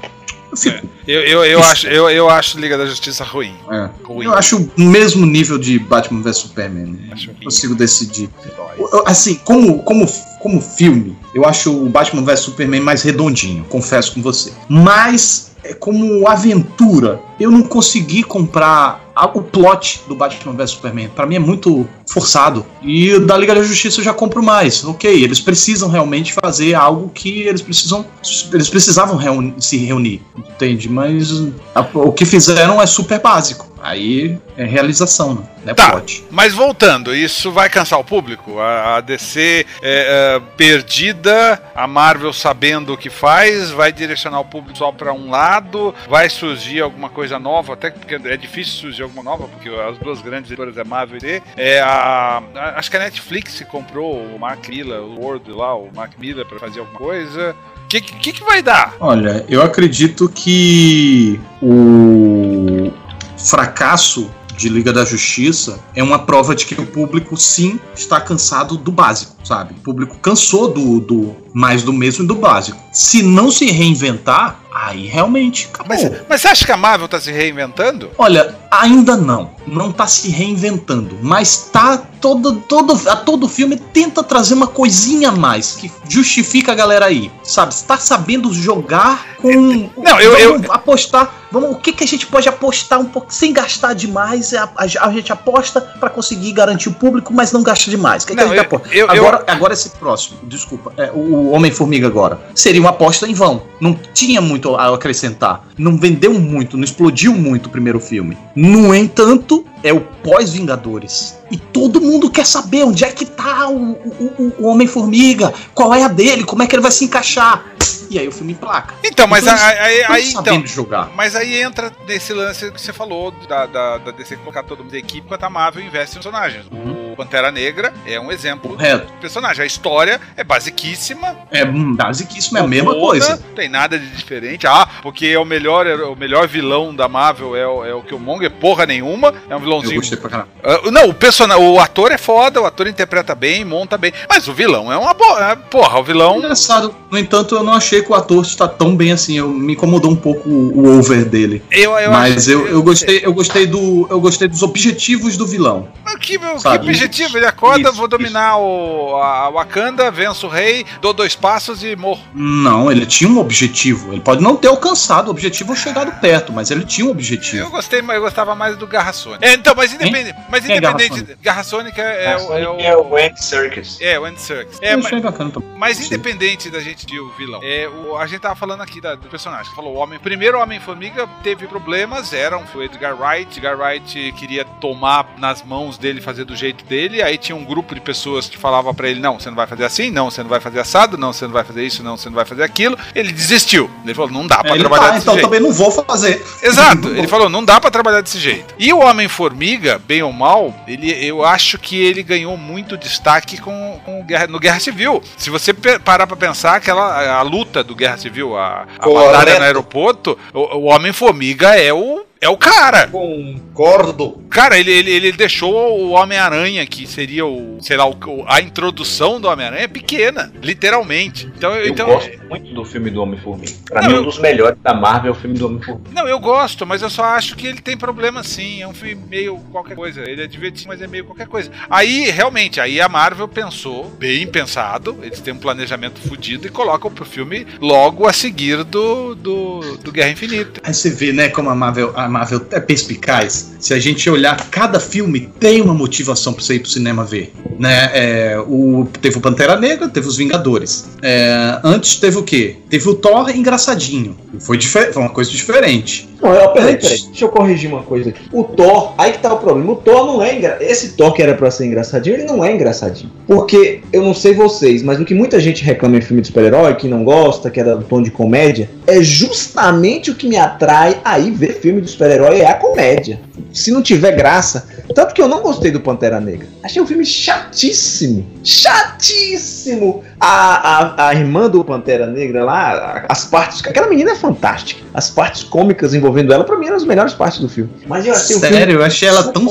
Eu fico. Eu, eu, eu, acho, eu, eu acho Liga da Justiça ruim. é. ruim. Eu acho o mesmo nível de Batman vs Superman. Acho Não ruim. consigo decidir. Eu- Assim, como, como, como filme, eu acho o Batman vs Superman mais redondinho, confesso com você. Mas, é, como aventura, eu não consegui comprar o plot do Batman vs Superman. Pra mim é muito forçado. E da Liga da Justiça eu já compro mais. Ok, eles precisam realmente fazer algo que eles precisam. Eles precisavam reuni- se reunir, entende? Mas a- o que fizeram é super básico. Aí é realização, né? Não é Tá. plot. Mas voltando, isso vai cansar o público? A, a DC é, é, perdida, a Marvel sabendo o que faz, vai direcionar o público só pra um lado, vai surgir alguma coisa nova, até porque é difícil surgir alguma nova, porque as duas grandes editoras é Marvel e. É a, a- acho que a Netflix comprou o Mark Miller, o Word lá, o Mark Miller pra fazer alguma coisa. O que, que, que vai dar? Olha, eu acredito que o fracasso de Liga da Justiça é uma prova de que o público sim está cansado do básico, sabe? O público cansou do, do mais do mesmo e do básico. Se não se reinventar, aí realmente acabou. Mas, mas você acha que a Marvel tá se reinventando? Olha, ainda não. Não tá se reinventando. Mas tá todo, todo, a todo filme tenta trazer uma coisinha a mais que justifica a galera aí. Sabe? Está sabendo jogar com. Não, eu- vamos apostar. Vamos, o que, que a gente pode apostar um pouco sem gastar demais? A, a- a gente aposta pra conseguir garantir o público, mas não gasta demais. O que, que Não, a gente eu- aposta? eu- eu- agora, agora esse próximo, desculpa. é, o Homem-Formiga agora. Seria uma aposta em vão. Não tinha muito a acrescentar. Não vendeu muito, não explodiu muito o primeiro filme. No entanto, é o pós-Vingadores. E todo mundo quer saber onde é que tá o, o- o- Homem-Formiga, qual é a dele, como é que ele vai se encaixar. E aí o filme emplaca. Então, mas Então, aí, aí, Tão aí, então, jogar. Mas aí entra nesse lance que você falou da, da, da DC colocar todo mundo da equipe enquanto a Marvel investe em personagens. O Pantera Negra é um exemplo Correto. do personagem. A história é basiquíssima. É hum, basiquíssimo, é a mesma toda, coisa. Não tem nada de diferente. Ah, porque é o melhor, é o melhor vilão da Marvel é o, é o Killmonger, porra nenhuma. É um Eu vilãozinho. gostei pra caramba. Ah, não, o personagem, o ator é foda, o ator interpreta bem, monta bem. Mas o vilão é uma boa. é, porra, o vilão. Engraçado, no entanto, eu não achei que o ator está tão bem assim. Eu, me incomodou um pouco o, o over dele. Eu, eu Mas eu, eu gostei, eu gostei do. Eu gostei dos objetivos do vilão. Mas Que, que Sabe? objetivo objetivo, ele acorda, Isso, vou dominar o, a Wakanda, venço o rei, dou dois passos e morro. Não, ele tinha um objetivo. Ele pode não ter alcançado o objetivo ou chegado perto, mas ele tinha um Eu objetivo. gostei, mas eu gostava mais do Garra Sônica. É, então, mas independente, mas Quem é Garra independente, Garra Sônica é, é, o- é o é o Andy Serkis. é o Andy Serkis. É, eu mas, achei bacana também. mas independente da gente de o vilão, é, o, a gente tava falando aqui da- do personagem. que Falou o homem, primeiro o Homem-Formiga teve problemas, eram foi o Edgar Wright. Edgar Wright queria tomar nas mãos dele, fazer do jeito dele. Aí tinha um grupo de pessoas que falava pra ele: não, você não vai fazer assim, não, você não vai fazer assado, não, você não vai fazer isso, não, você não vai fazer aquilo. Ele desistiu. Ele falou: não dá pra É, ele trabalhar tá, desse então jeito. também não vou fazer. Exato, ele falou, não dá pra trabalhar desse jeito. E o Homem-Formiga, bem ou mal, ele, eu acho que ele ganhou muito destaque com, com Guerra, no Guerra Civil. Se você parar pra pensar, aquela a luta do Guerra Civil, a, a batalha no aeroporto, o, o Homem-Formiga é o, é o cara. Concordo. Cara, ele, ele, ele deixou o Homem-Aranha, que seria o, sei lá, o- a introdução do Homem-Aranha, pequena, literalmente. Então, Eu então gosto muito do filme do Homem-Formiga. Pra Não, mim, eu- um dos melhores da Marvel é o filme do Homem-Formiga. Não, eu gosto, mas eu só acho que ele tem problema sim. É um filme meio qualquer coisa. Ele é divertido, mas é meio qualquer coisa. Aí, realmente, aí a Marvel pensou, bem pensado, eles têm um planejamento fudido e colocam pro filme logo a seguir do, do, do Guerra Infinita. Aí você vê, né, como a Marvel, a Marvel é perspicaz. Se a gente olhar, cada filme tem uma motivação pra você ir pro cinema ver. Né? É, o, teve o Pantera Negra, teve os Vingadores. É, antes teve o quê? Teve o Thor engraçadinho. Foi, foi uma coisa diferente. Não, eu, peraí, peraí, deixa eu corrigir uma coisa aqui. O Thor, aí que tá o problema. O Thor não é engra... Esse Thor que era pra ser engraçadinho, ele não é engraçadinho. Porque, eu não sei vocês, mas o que muita gente reclama em filme de super-herói, que não gosta, que é do tom de comédia, é justamente o que me atrai aí ver filme de super-herói é a comédia. Se não tiver graça. Tanto que eu não gostei do Pantera Negra. Achei um filme chatíssimo. Chatíssimo! A, a, a irmã do Pantera Negra lá, as partes. Aquela menina é fantástica. As partes cômicas envolvendo ela, pra mim, eram as melhores partes do filme. Mas eu achei o filme. Sério, eu achei ela tão.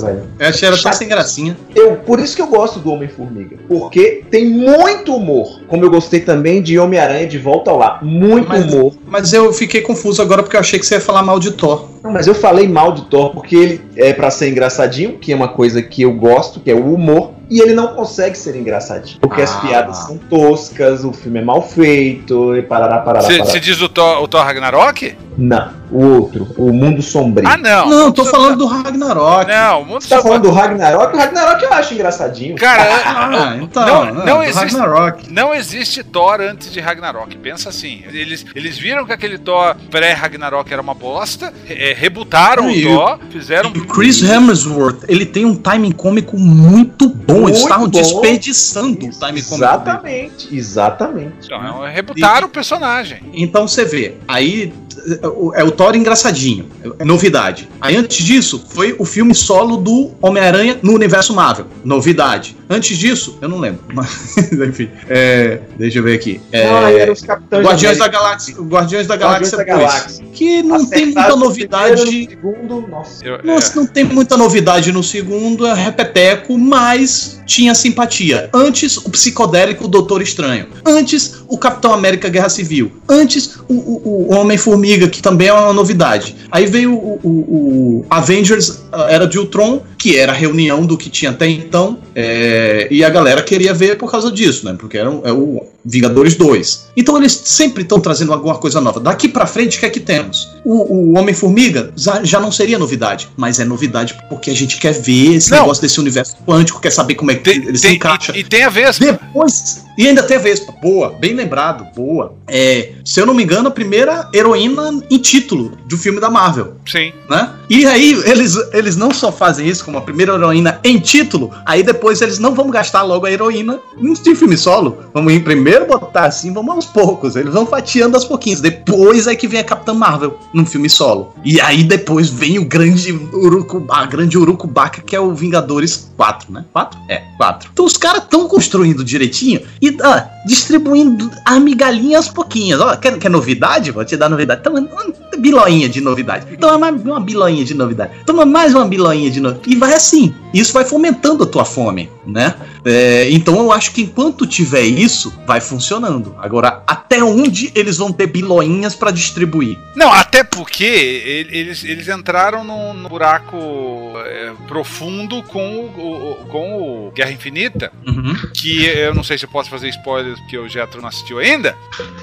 velho. Eu achei ela tão sem gracinha. Eu, por isso que eu gosto do Homem-Formiga. Porque tem muito humor. Como eu gostei também de Homem-Aranha de Volta ao Lar. Muito Mas- humor. Mas eu fiquei confuso agora porque eu achei que você ia falar mal de Thor. Não, mas eu falei mal de Thor porque ele é pra ser engraçadinho, que é uma coisa que eu gosto, que é o humor. E ele não consegue ser engraçadinho. Porque as Ah. piadas são toscas, o filme é mal feito, e parará, parará, Você diz o Thor, o Thor Ragnarok? Não, o outro, o Mundo Sombrio. Ah, não. Não, tô falando do Ragnarok. Não, o mundo Você tá falando do Ragnarok? O Ragnarok eu acho engraçadinho. Cara, Ah, então. Não, Não, não do existe- Ragnarok. Não existe Thor antes de Ragnarok. Pensa assim. Eles, eles viram que aquele Thor pré-Ragnarok era uma bosta, é, rebutaram E o o- Thor, fizeram. E o Chris Hemsworth, ele tem um timing cômico muito bom. Eles Muito estavam bom. desperdiçando o cômico dele. Exatamente, exatamente. Então, rebutaram o personagem. Então você vê, aí é o Thor engraçadinho, é novidade. Aí antes disso, foi o filme solo do Homem-Aranha no universo Marvel, novidade. Antes disso, eu não lembro, mas enfim, é, deixa eu ver aqui. É, Ah, era os Capitães Guardiões da. Galáxia, Guardiões da Guardiões Galáxia da 2, Galáxia. que não tem muita novidade. primeiro, no segundo, nossa. Eu- Nossa, não tem muita novidade no segundo, é repeteco, mas tinha simpatia. Antes, o psicodélico Doutor Estranho. Antes, o Capitão América Guerra Civil. Antes, o, o- o Que também é uma novidade. Aí veio o, o- o Avengers ah, Era de Ultron, que era a reunião do que tinha até então, é, e a galera queria ver por causa disso, né? Porque era é o Vingadores 2. Então eles sempre estão trazendo alguma coisa nova. Daqui pra frente, o que é que temos? O, o Homem-Formiga já, não seria novidade, mas é novidade porque a gente quer ver esse Não. negócio desse universo quântico, quer saber como é que Tem, ele se tem- encaixa. e, e tem a Vespa. Depois, e ainda tem a Vespa, boa, bem lembrado, boa. É, se eu não me engano, a primeira heroína em título do filme da Marvel, Sim. né? E aí, eles, eles não só fazem isso como a primeira heroína em título, aí depois eles não vão gastar logo a heroína de filme solo. Vamos ir primeiro botar assim, vamos aos poucos. Eles vão fatiando aos pouquinhos. Depois é que vem a Capitã Marvel num filme solo. E aí depois vem o grande urucuba, a grande urucubaca que é o Vingadores 4, né? 4? É, 4. Então os caras estão construindo direitinho e ah, distribuindo migalhinha aos pouquinhos. Ó, quer, quer novidade? Vou te dar novidade. Toma uma biloinha de novidade. Toma mais uma biloinha de novidade. Toma mais uma biloinha de novidade. E vai assim. isso vai fomentando a tua fome, né? É, então eu acho que enquanto tiver isso, vai funcionando. Agora, até onde eles vão ter biloinhas para distribuir? Não, até porque eles, eles entraram num, num buraco é, profundo com o, o, com o Guerra Infinita, Uhum. que eu não sei se eu posso fazer spoilers porque o Jetro não assistiu ainda.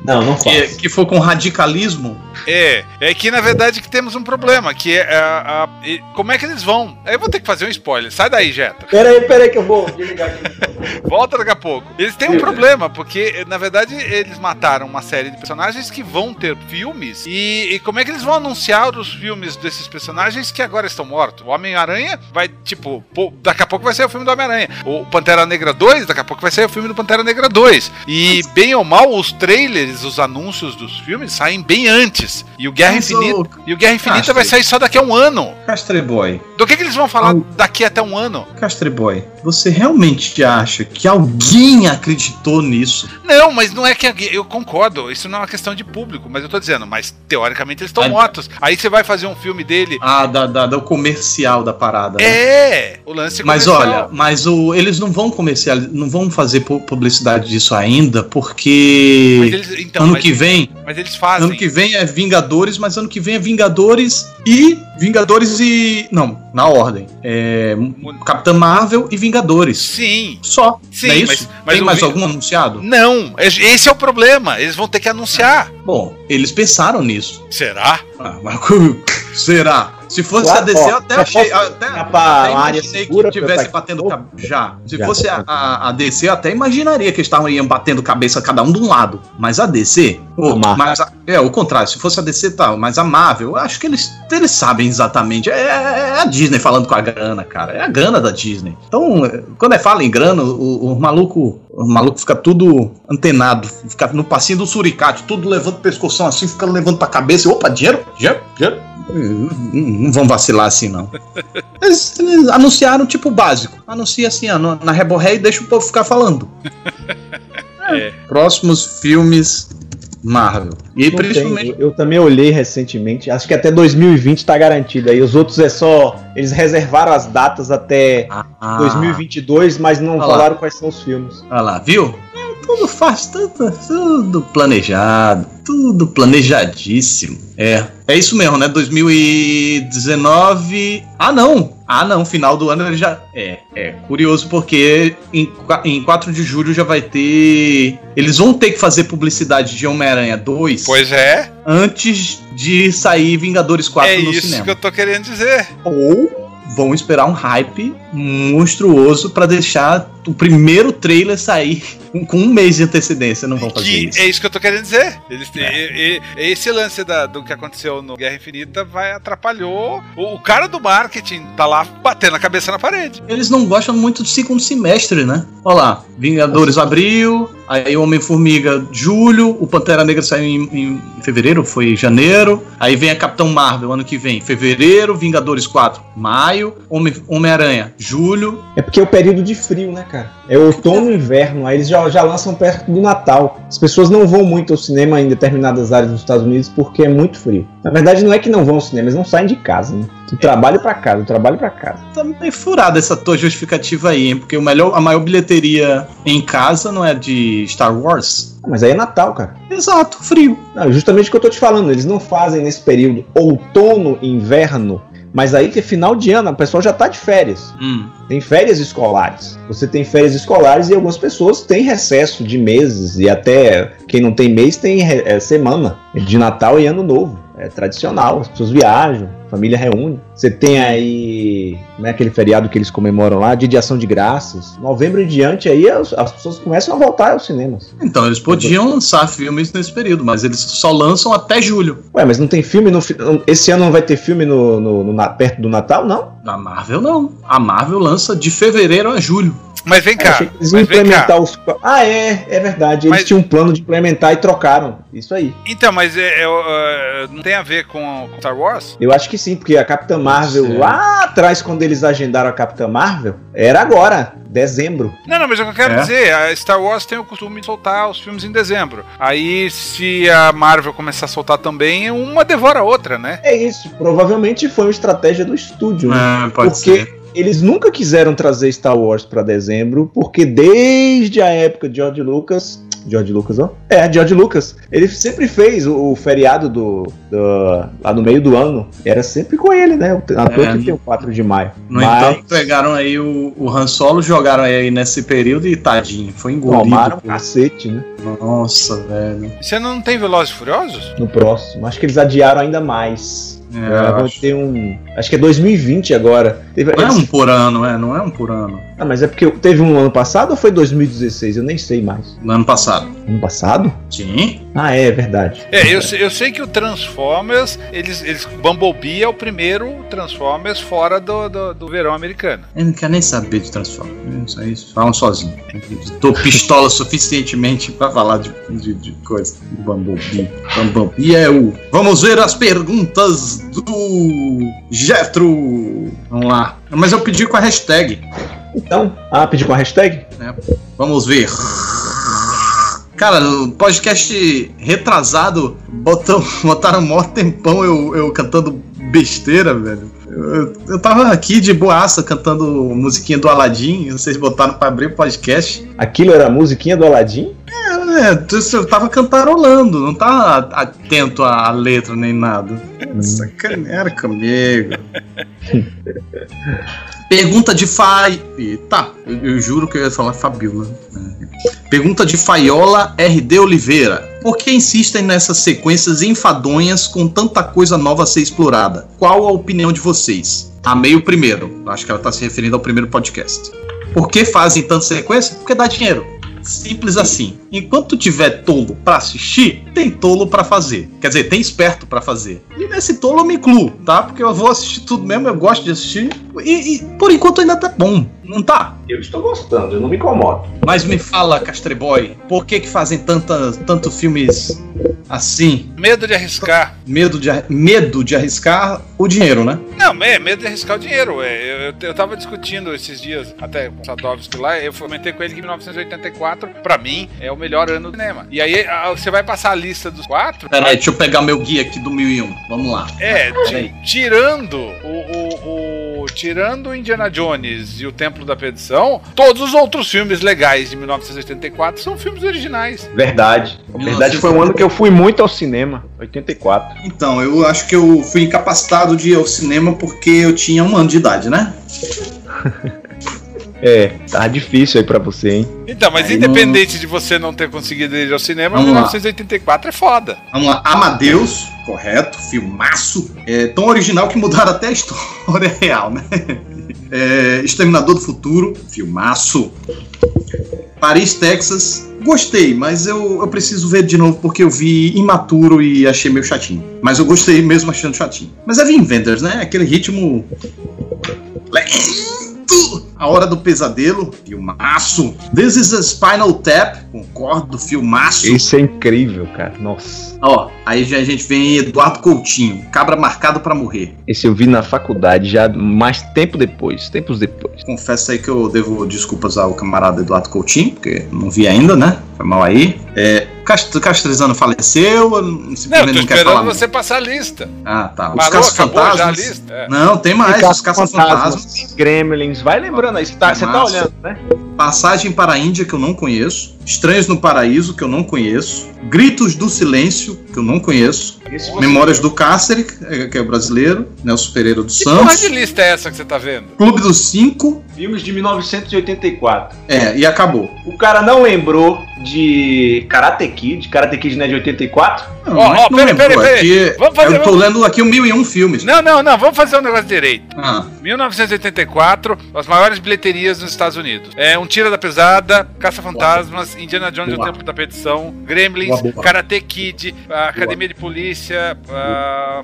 Não, não Que, faz. que foi com radicalismo. É, é que na verdade que temos um problema, que é a, a- e- como é que eles vão? Aí eu vou ter que fazer um spoiler. Sai daí, Jetro. Pera aí, pera aí que eu vou desligar aqui. Volta daqui a pouco. Eles têm um problema, porque, na verdade, eles mataram uma série de personagens que vão ter filmes. E, e como é que eles vão anunciar os filmes desses personagens que agora estão mortos? O Homem-Aranha vai, tipo, pô, daqui a pouco vai sair o filme do Homem-Aranha. O Pantera Negra 2, daqui a pouco vai sair o filme do Pantera Negra 2. E, bem ou mal, os trailers, os anúncios dos filmes saem bem antes. E o Guerra Mas, Infinita. ô, E o Guerra Infinita Castro. vai sair só daqui a um ano. Castre Boy, Do que, que eles vão falar daqui até um ano? Castre Boy, você realmente acha que alguém acreditou nisso? Não, mas não é que alguém- eu concordo, isso não é uma questão de público, mas eu tô dizendo, mas teoricamente eles estão Ah, mortos. Aí você vai fazer um filme dele. Ah, da, da- do comercial da parada. né? É, o lance Mas comercial. olha, mas o, eles não vão comercial, não vão fazer pu- publicidade disso ainda, porque Mas eles, então, ano mas, que vem, mas eles fazem. ano que vem é Vingadores, mas ano que vem é Vingadores e Vingadores e não, na ordem, é Capitã Marvel e Vingadores. Sim. Só. Sim, não é mas- isso? mas Tem o mais Vi- algum anunciado? Não, esse é o problema. Eles vão ter que anunciar. Bom, eles pensaram nisso. Será? Ah, mas será? Se fosse Claro, a DC, eu até já achei. Até, pra até área imaginei segura que pra eu tivesse tá- batendo cabeça. Já. Se Já, fosse a, tá. a, a DC, eu até imaginaria que eles estavam iam batendo cabeça cada um de um lado. Mas a DC. Marvel. mas a- é, o contrário. Se fosse a DC, tá. Mas a Marvel, eu acho que eles, eles sabem exatamente. É, é a Disney falando com a grana, cara. É a grana da Disney. Então, é, quando é fala em grana, o, o maluco. O maluco fica tudo antenado, fica no passinho do suricate, tudo levando o pescoção assim, fica levando pra cabeça. e, Opa, dinheiro? Dinheiro? Dinheiro? Não vão vacilar assim, não. Eles, eles anunciaram tipo básico. Anuncia assim, ó, na Reborré e deixa o povo ficar falando. É. Próximos filmes Marvel. E Não principalmente. tem. Eu, também olhei recentemente, acho que até 2020 tá garantido aí. Os outros é só. Eles reservaram as datas até Ah, 2022, mas não Olha lá. falaram quais são os filmes. Olha lá, viu? É, tudo faz, tudo, tudo planejado, tudo planejadíssimo. É, é isso mesmo, né? 2019. Ah, não! Ah, não, final do ano ele já. É, é curioso porque em, em 4 de julho já vai ter. Eles vão ter que fazer publicidade de Homem-Aranha 2 Pois é, antes de sair Vingadores 4 é no isso cinema. que eu tô querendo dizer. Ou vão esperar um hype monstruoso pra deixar o primeiro trailer sair com um mês de antecedência. Não vão fazer Que isso. é isso que eu tô querendo dizer. Eles têm- e- e- esse lance da- do que aconteceu no Guerra Infinita vai atrapalhou. O, o cara do marketing tá lá batendo a cabeça na parede. Eles não gostam muito do segundo semestre, né? Olha lá, Vingadores abril, aí Homem-Formiga julho, o Pantera Negra saiu em, em fevereiro, foi janeiro, aí vem a Capitão Marvel ano que vem, fevereiro, Vingadores 4, maio, Homem- Homem-Aranha, julho. É porque é o período de frio, né, cara? É outono e inverno, aí eles já, já lançam perto do Natal. As pessoas não vão muito ao cinema em determinadas áreas dos Estados Unidos porque é muito frio. Na verdade, não é que não vão ao cinema, eles não saem de casa, né? Do trabalho pra casa, do trabalho pra casa. Tá meio furada essa tua justificativa aí, hein? Porque o melhor, a maior bilheteria em casa não é de Star Wars? Ah, Mas aí é Natal, cara. Exato, frio. Não, justamente o que eu tô te falando, eles não fazem nesse período outono e inverno, mas aí que é final de ano, o pessoal já tá de férias. Hum. Tem férias escolares. Você tem férias escolares e algumas pessoas têm recesso de meses e até quem não tem mês tem é, semana de Natal e Ano Novo. É tradicional, as pessoas viajam, a família reúne. Você tem aí, como é aquele feriado que eles comemoram lá, Dia de Ação de Graças. Novembro em diante aí as, as pessoas começam a voltar aos cinemas. Então, eles podiam lançar filmes nesse período, mas eles só lançam até julho. Ué, mas não tem filme no esse ano não vai ter filme no, no- no na- perto do Natal, não? A Marvel não. A Marvel lança de fevereiro a julho. Mas vem cá, eles iam mas implementar os. Ah, é, é verdade. Eles Mas- tinham um plano de implementar e trocaram. Isso aí. Então, mas é, é, é, não tem a ver com, Star Wars? Eu acho que sim, porque a Capitã Marvel, Certo. lá atrás, quando eles agendaram a Capitã Marvel, era agora, dezembro. Não, não, mas o que eu quero É? dizer, a Star Wars tem o costume de soltar os filmes em dezembro. Aí, se a Marvel começar a soltar também, uma devora a outra, né? É isso. Provavelmente foi uma estratégia do estúdio. né? É, pode Porque ser. Eles nunca quiseram trazer Star Wars pra dezembro, porque desde a época de George Lucas. George Lucas, ó? É, George Lucas. Ele sempre fez o, o feriado do, do- lá no meio do ano. Era sempre com ele, né? Toa É. que tem o 4 de maio. No Mas entanto, pegaram aí o, o Han Solo, jogaram aí nesse período e tadinho, foi engolido. tomaram um cacete, né? Nossa, velho. Você não tem Velozes e Furiosos? No próximo. Acho que eles adiaram ainda mais. É, eu vai acho. ter um. Acho que é 2020 agora. Teve- Não é um por ano, é, não é um por ano. Ah, mas é porque teve um ano passado ou foi 2016? Eu nem sei mais. No ano passado. Ano passado? Sim. Ah, é, é verdade. É, eu, sei- eu sei que o Transformers, eles, eles. Bumblebee é o primeiro Transformers fora do, do, do verão americano. Eu não quero nem saber de Transformers. Isso aí falam sozinho. Tô pistola suficientemente pra falar de, de, de coisa do Bumblebee. Bumblebee é o. Vamos ver as perguntas do Jetro. Vamos lá. Mas eu pedi com a hashtag. Então, ah, pediu com a hashtag? Vamos ver. Cara, no podcast retrasado, botam, botaram mó tempão eu, eu cantando besteira, velho. Eu, eu tava aqui de boaça cantando musiquinha do Aladdin e vocês botaram pra abrir o podcast. Aquilo era a musiquinha do Aladdin? É, eu tava cantarolando, não tava atento à letra nem nada. Sacaneira comigo. Pergunta de Fai. Tá, eu, eu juro que eu ia falar Fabiola. Pergunta de Faiola RD Oliveira. Por que insistem nessas sequências enfadonhas com tanta coisa nova a ser explorada? Qual a opinião de vocês? Amei o primeiro. Acho que ela tá se referindo ao primeiro podcast. Por que fazem tanta sequência? Porque dá dinheiro. Simples assim. Enquanto tiver tolo pra assistir, tem tolo pra fazer. Quer dizer, tem esperto pra fazer. E nesse tolo eu me incluo, tá? Porque eu vou assistir tudo mesmo, eu gosto de assistir. E, e por enquanto ainda tá bom, não tá? Eu estou gostando, eu não me incomodo. Mas me fala, Castreboy, por que que fazem tanta, tanto filmes assim? Medo de arriscar. Medo de, medo de arriscar o dinheiro, né? Não, é medo de arriscar o dinheiro. É, eu, eu, eu tava discutindo esses dias, até com o Sadovski lá, eu comentei com ele que 1984, pra mim, é o melhor ano do cinema. E aí você vai passar a lista dos quatro. Peraí, deixa eu pegar meu guia aqui do 1001. Vamos lá. É, tirando o, o, o- Tirando Indiana Jones e o Templo da Perdição, todos os outros filmes legais de 1984 são filmes originais. Verdade. Na verdade, foi um ano que eu fui muito ao cinema. 84. Então, eu acho que eu fui incapacitado de ir ao cinema porque eu tinha um ano de idade, né? É, tá difícil aí pra você, hein? Então, mas Aí independente de você não ter conseguido ir ao cinema, Vamos lá. 1984 é foda. Vamos lá, Amadeus, correto, filmaço. É tão original que mudaram até a história real, né? É, Exterminador do Futuro, filmaço. Paris, Texas, gostei, mas eu, eu preciso ver de novo porque eu vi imaturo e achei meio chatinho. Mas eu gostei mesmo achando chatinho. Mas é Vin Vendors, né? Aquele ritmo. A Hora do Pesadelo, filmaço. This is a Spinal Tap, concordo, filmaço. Isso é incrível, cara. Nossa. Ó, aí já a gente vem Eduardo Coutinho, cabra marcado pra morrer. Esse eu vi na faculdade já mais tempo depois, tempos depois. Confesso aí que eu devo desculpas ao camarada Eduardo Coutinho, porque não vi ainda, né? Foi mal aí. É, Cast- Castrezano faleceu, eu Não, eu simplesmente tô não quer esperando falar. você passar a lista. Ah, tá. Os caça-fantasmas. lista? É. Não, tem mais, os caça-fantasmas. Gremlins. Vai lembrando aí, você tá, você tá olhando, né? Passagem para a Índia, que eu não conheço. Estranhos no Paraíso, que eu não conheço. Gritos do Silêncio, que eu não conheço. Esse Memórias do Cárcere, que é brasileiro. Nelson Pereira dos Que Santos. de lista é essa que você tá vendo? Clube dos Cinco. Filmes de 1984. É, e acabou. O cara não lembrou de Karate Kid. Karate Kid não é de 84? Não, Ó, não é ó, que não pera, lembrou, pera, é pera. que Vamos fazer- Eu tô lendo aqui o mil e um filmes. Não, não, não, vamos fazer um negócio direito. Ah, 1984, as maiores bilheterias nos Estados Unidos. É um Tira da Pesada, Caça-Fantasmas, Indiana Jones e o. Tempo da Perdição, Gremlins, Boa, boa. Karate Kid, a Academia de Polícia,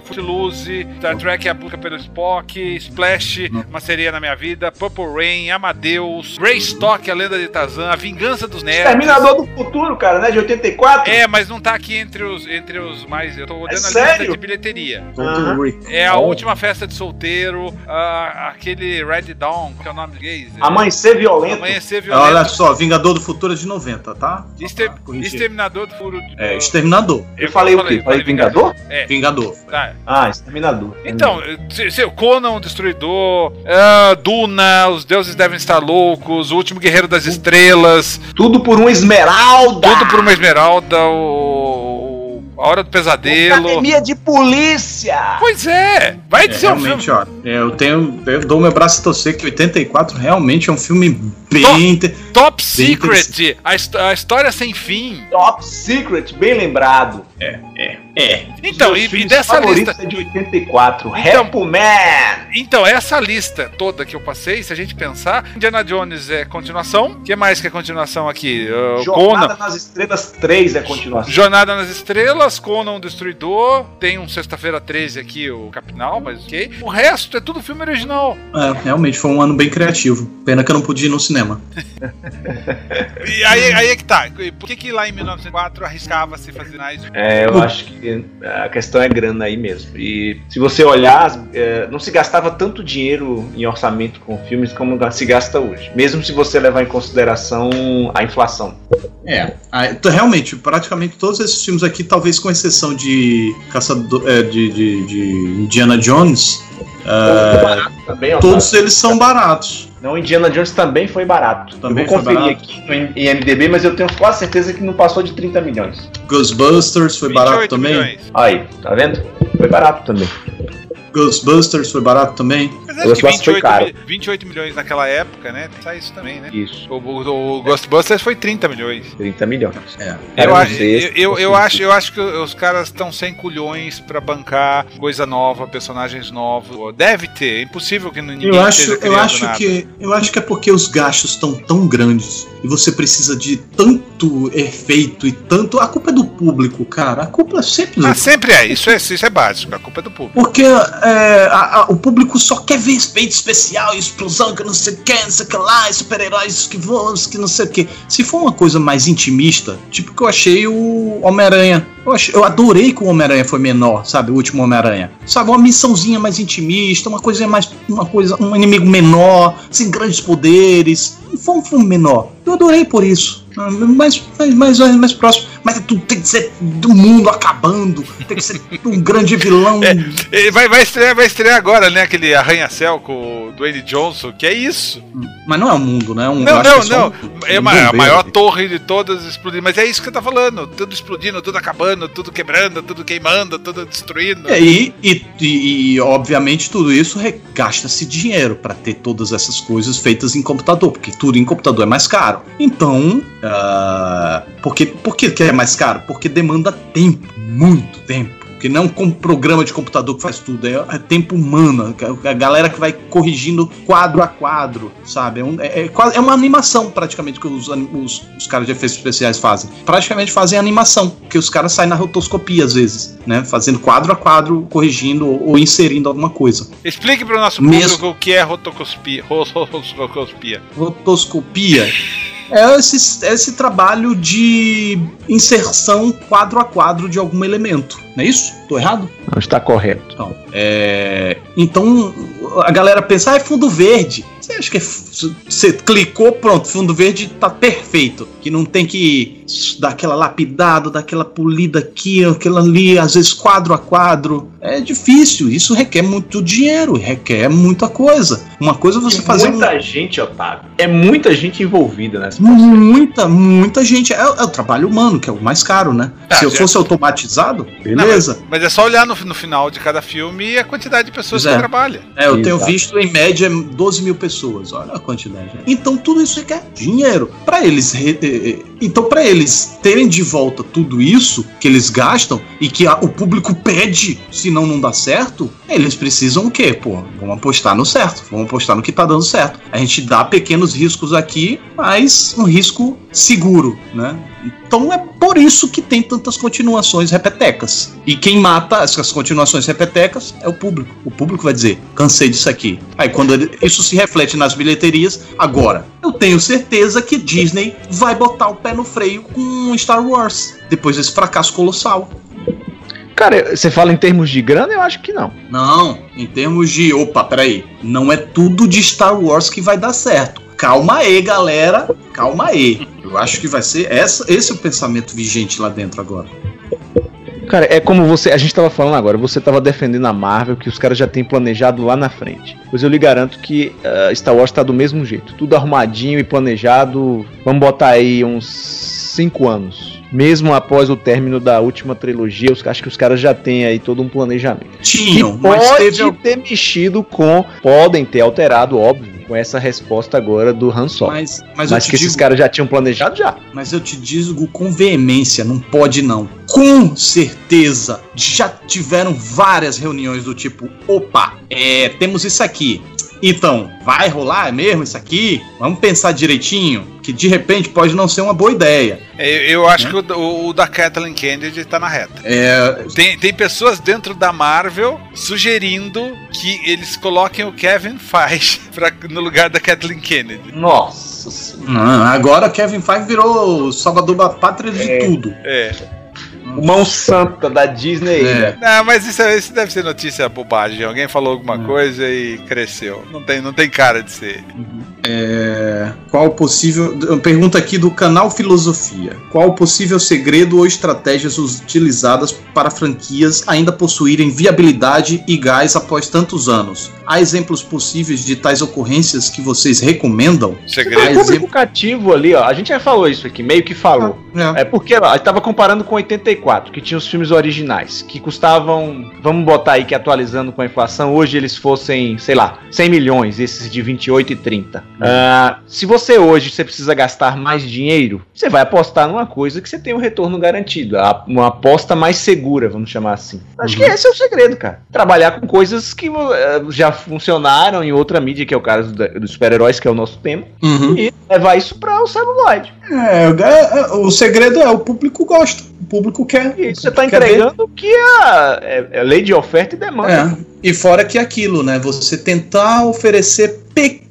Footloose, Star Trek A Busca pelo Spock, Splash, Uma Sereia na Minha Vida, Purple Rain, Amadeus, Greystock, A Lenda de Tarzan, A Vingança dos Nerds. Terminador do do Futuro, cara, né? De 84. É, mas não tá aqui entre os, entre os mais. Eu tô olhando a lista sério? de bilheteria. Aham. É a última festa de solteiro, ah, aquele Red Dawn, que é o nome gays. Amanhecer violento. Amanhecer violento. Olha só, Vingador do Futuro é de 90, tá? Exter- corrigir. Exterminador do Furo. de- É, Exterminador. Eu falei o quê? Falei Vingador? É, Vingador. tá. Ah, Exterminador. Então, se, se, Conan, o Destruidor, ah, Duna, Os Deuses Devem Estar Loucos, O Último Guerreiro das Estrelas, Tudo por um esmeralda. Tudo por uma Esmeralda, o- A Hora do Pesadelo. Academia de polícia. Pois é, vai É, dizer um filme. realmente, ó, eu tenho. Eu dou meu braço a torcer que 84 realmente é um filme bem. inte- Top Bem Secret, a, a história sem fim. Top Secret, bem lembrado. É, é. Então, Meus e, e dessa lista. é de 84. Então- Repo Man. Então, essa lista toda que eu passei, se a gente pensar, Indiana Jones é continuação. O que mais que é continuação aqui? Uh, Jornada Conan. nas Estrelas 3 é continuação. Jornada nas Estrelas, Conan o Destruidor, tem um Sexta-feira 13 aqui, o Capinal, mas ok. O resto é tudo filme original. É, realmente foi um ano bem criativo. Pena que eu não pude ir no cinema. E aí, aí é que tá. Por que, que lá em 1904 arriscava-se fazer mais É, eu acho que a questão é grana aí mesmo. E se você olhar, é, não se gastava tanto dinheiro em orçamento com filmes como se gasta hoje. Mesmo se você levar em consideração a inflação. É, realmente, praticamente todos esses filmes aqui, talvez com exceção de Caçador, é, de, de, de Indiana Jones, ah, Barato também, todos eles são baratos. Não, Indiana Jones também foi barato. Também eu vou conferir barato. aqui no IMDB, mas eu tenho quase certeza que não passou de 30 milhões. Ghostbusters foi barato também. milhões. Aí, tá vendo? Foi barato também. Ghostbusters foi barato também. Mas acho que acho que foi 28, caro. mi- 28 milhões naquela época, né? Tem sair isso também, né? Isso, O, o- o Ghostbusters foi 30 milhões. 30 milhões. É. Eu, acho- eu, sexto, eu, eu acho, eu acho que os caras estão sem culhões pra bancar coisa nova, personagens novos. Deve ter, é impossível que ninguém Eu acho, esteja eu acho nada. que eu acho que é porque os gastos estão tão grandes e você precisa de tanto efeito e tanto. A culpa é do público, cara. A culpa é sempre do Ah, sempre é, isso é, isso é básico, a culpa é do público. Porque é, a- a- o público só quer ver efeito especial explosão, que não sei o que, não sei o que lá, super-heróis que voam, que não sei o que. Se for uma coisa mais intimista, tipo que eu achei o Homem-Aranha. Eu, eu adorei que o Homem-Aranha foi menor, sabe? O último Homem-Aranha. Sabe, uma missãozinha mais intimista, uma coisa mais. Uma coisa, um inimigo menor, sem grandes poderes. Foi um filme menor. Eu adorei por isso. Mais, mais, mais, mais próximo. Mas tudo tem que ser do mundo acabando. Tem que ser um grande vilão. E Vai, vai, estrear, vai estrear agora, né? Aquele arranha-céu com o Dwayne Johnson, que é isso. Mas não é um mundo, né? É um, Não, não, só não. um- É um uma- a maior torre de todas explodindo. Mas é isso que você tá falando. Tudo explodindo, tudo acabando, tudo quebrando, tudo queimando, tudo destruindo. É, E, e, e, e, obviamente tudo isso gasta-se dinheiro para ter todas essas coisas feitas em computador, porque tudo em computador é mais caro. Então, ah, por, que, por que que é mais caro? Porque demanda tempo, muito tempo. Porque não é um com- programa de computador que faz tudo, é, é tempo humano, a, galera que vai corrigindo quadro a quadro, sabe? É, um- é- é é uma animação praticamente que os, os, os caras de efeitos especiais fazem. Praticamente fazem animação, porque os caras saem na rotoscopia às vezes, né? Fazendo quadro a quadro, corrigindo ou, ou inserindo alguma coisa. Explique para o nosso Mesmo- público o que é rotoscopia. rotoscopia. Rotoscopia é esse, é esse trabalho de inserção quadro a quadro de algum elemento, não é isso? Tô errado? Não está correto. Então, é, então a galera pensa, ah, é fundo verde. Você acha que é você clicou, pronto, fundo verde tá perfeito. Que não tem que dar aquela lapidada, dar aquela polida aqui, aquela ali, às vezes quadro a quadro. É difícil, isso requer muito dinheiro, requer muita coisa. Uma coisa é você E fazer um- muita gente, Otávio. É muita gente envolvida nessa Muita, muita gente. É, é o trabalho humano, que é o mais caro, né? Ah, Se eu já- fosse automatizado, Não, beleza. Mas é só olhar no, no final de cada filme e a quantidade de pessoas Pois que é. trabalham. É, eu tenho Exato. visto em média 12 mil pessoas. Olha a quantidade. Então tudo isso requer dinheiro. Para eles. eh, eh, Então, para eles terem de volta tudo isso que eles gastam e que a- o público pede, senão não dá certo, eles precisam o quê? Pô, vamos apostar no certo. Vamos apostar no que tá dando certo. A gente dá pequenos riscos aqui, mas um risco seguro, né? Então é por isso que tem tantas continuações repetecas. E quem mata essas continuações repetecas é o público. O público vai dizer, cansei disso aqui. Aí quando ele- isso se reflete nas bilheterias, agora, eu tenho certeza que Disney vai botar o pé no freio com Star Wars. Depois desse fracasso colossal. Cara, você fala em termos de grana? Eu acho que não. Não, em termos de. Opa, peraí. Não é tudo de Star Wars que vai dar certo. Calma aí, galera. Calma aí. Eu acho que vai ser. Essa, esse é o pensamento vigente lá dentro agora. Cara, é como você. A gente tava falando agora, você tava defendendo a Marvel, que os caras já têm planejado lá na frente. Pois eu lhe garanto que ah, Star Wars tá do mesmo jeito. Tudo arrumadinho e planejado. Vamos botar aí uns 5 anos. Mesmo após o término da última trilogia, os, acho que os caras já têm aí todo um planejamento. Tinham, mas pode teve. ter mexido com. Podem ter alterado, óbvio, com essa resposta agora do Han Solo. Mas, Mas, mas, que esses digo, caras já tinham planejado, já. mas eu te digo com veemência, não pode não. Com certeza já tiveram várias reuniões do tipo, opa, é, temos isso aqui. Então, vai rolar mesmo isso aqui? Vamos pensar direitinho, que de repente pode não ser uma boa ideia. É, Eu acho que o, o- o da Kathleen Kennedy tá na reta. É, Tem, tem pessoas dentro da Marvel sugerindo que eles coloquem o Kevin Feige pra, no lugar da Kathleen Kennedy. Nossa senhora. Agora Kevin Feige virou o salvador da pátria de É. tudo. É. Mão santa da Disney. É. Não, mas isso, isso deve ser notícia bobagem. Alguém falou alguma coisa e cresceu. Não tem, não tem cara de ser. É, qual o possível. Pergunta aqui do canal Filosofia. Qual o possível segredo ou estratégias utilizadas para franquias ainda possuírem viabilidade e gás após tantos anos? Há exemplos possíveis de tais ocorrências que vocês recomendam? Segredo. Ah, um público cativo ali, ó. A gente já falou isso aqui, meio que falou. É. É porque ó, a gente tava comparando com 84, que tinha os filmes originais, que custavam, vamos botar aí que atualizando com a inflação, hoje eles fossem, sei lá, 100 milhões, esses de 28 e 30. Ah, se você hoje você precisa gastar mais dinheiro, você vai apostar numa coisa que você tem um retorno garantido, uma aposta mais segura, vamos chamar assim. Acho que esse é o segredo, cara. Trabalhar com coisas que eh, já funcionaram em outra mídia, que é o caso dos super-heróis, que é o nosso tema, Uhum. e levar isso para o celuloide. É, o- é, o segredo é o público gosta, o público quer. E você tá Quer ver? entregando o que a, é, é lei de oferta e demanda. É. E fora que aquilo, né? Você tentar oferecer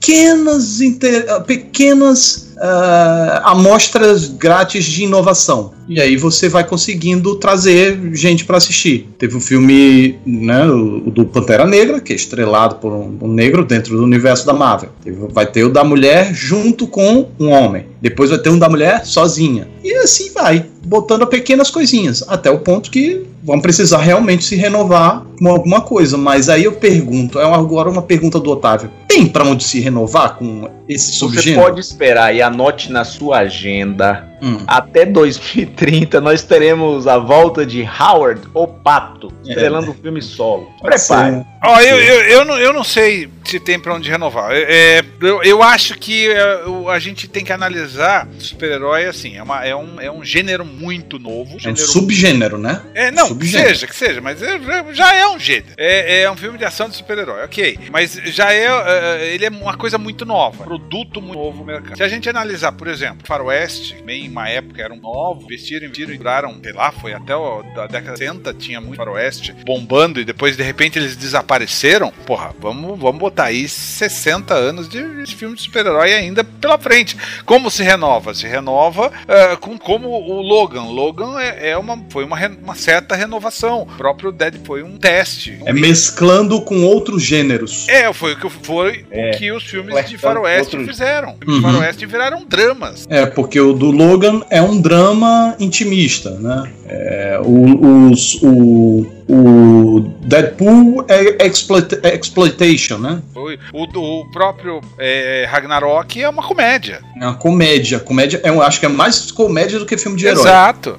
pequenas, inter- ah, pequenas ah, amostras grátis de inovação. E aí você vai conseguindo trazer gente para assistir. Teve um filme, né, o, o do Pantera Negra, que é estrelado por um, um negro dentro do universo da Marvel. Teve- vai ter o da mulher junto com um homem. Depois vai ter um da mulher sozinha. E assim vai, botando pequenas coisinhas, até o ponto que vão precisar realmente se renovar com alguma coisa. Mas aí eu pergunto, é agora uma pergunta do Otávio: tem para onde se renovar com esse Você subgênero? pode esperar e anote na sua agenda. Hum. Até 2030 nós teremos a volta de Howard o Pato, estrelando o filme solo. Prepare. Ó, eu, eu, eu, não, eu não sei se tem pra onde renovar. É, é, eu, eu acho que é, a gente tem que analisar super-herói assim. É, uma, é, um, é um gênero muito novo. É um gênero subgênero, né? É, não, que Subgênero. seja, que seja, mas é- já- é um gênero. É, é um filme de ação de super-herói, ok. Mas já é, é, Ele é uma coisa muito nova. Produto muito novo no mercado. Se a gente analisar, por exemplo, Faroeste, bem em uma época eram novos, vestiram, investiram e duraram, sei lá, foi até o, da década de 60, tinha muito Faroeste bombando e depois de repente eles desapareceram. Porra, vamos, vamos botar aí 60 anos de, de filme de super-herói ainda pela frente. Como se renova? Se renova é, com como o Logan. Logan é, é uma, foi uma, uma certa renovação. O próprio Dead foi um teste. É mesclando com outros gêneros. É, foi o que foi É. o que os filmes de Flertando faroeste com outros- fizeram. Uhum. faroeste viraram dramas. É, porque o do Logan é um drama intimista, né? É, o, os- o, o Deadpool é exploit- é exploitation, né? Foi, o, o próprio é, Ragnarok é uma comédia. É uma comédia. Comédia, é, eu acho que é mais comédia do que filme de herói. Exato.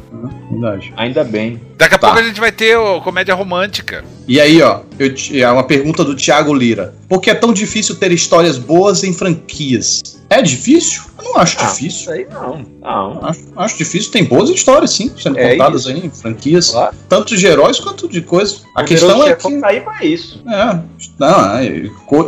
Verdade. Ainda bem. Daqui a Tá. pouco a gente vai ter o comédia romântica. E aí, ó, eu, te- é uma pergunta do Thiago Lira. Por que é tão difícil ter histórias boas em franquias? É difícil? Eu não acho Ah, difícil. Isso aí não. Não. Acho, acho difícil. Tem boas histórias, sim, sendo É contadas aí em franquias. Claro. Tanto de heróis quanto de coisas. A O questão é que. tá aí pra isso. É, não, é,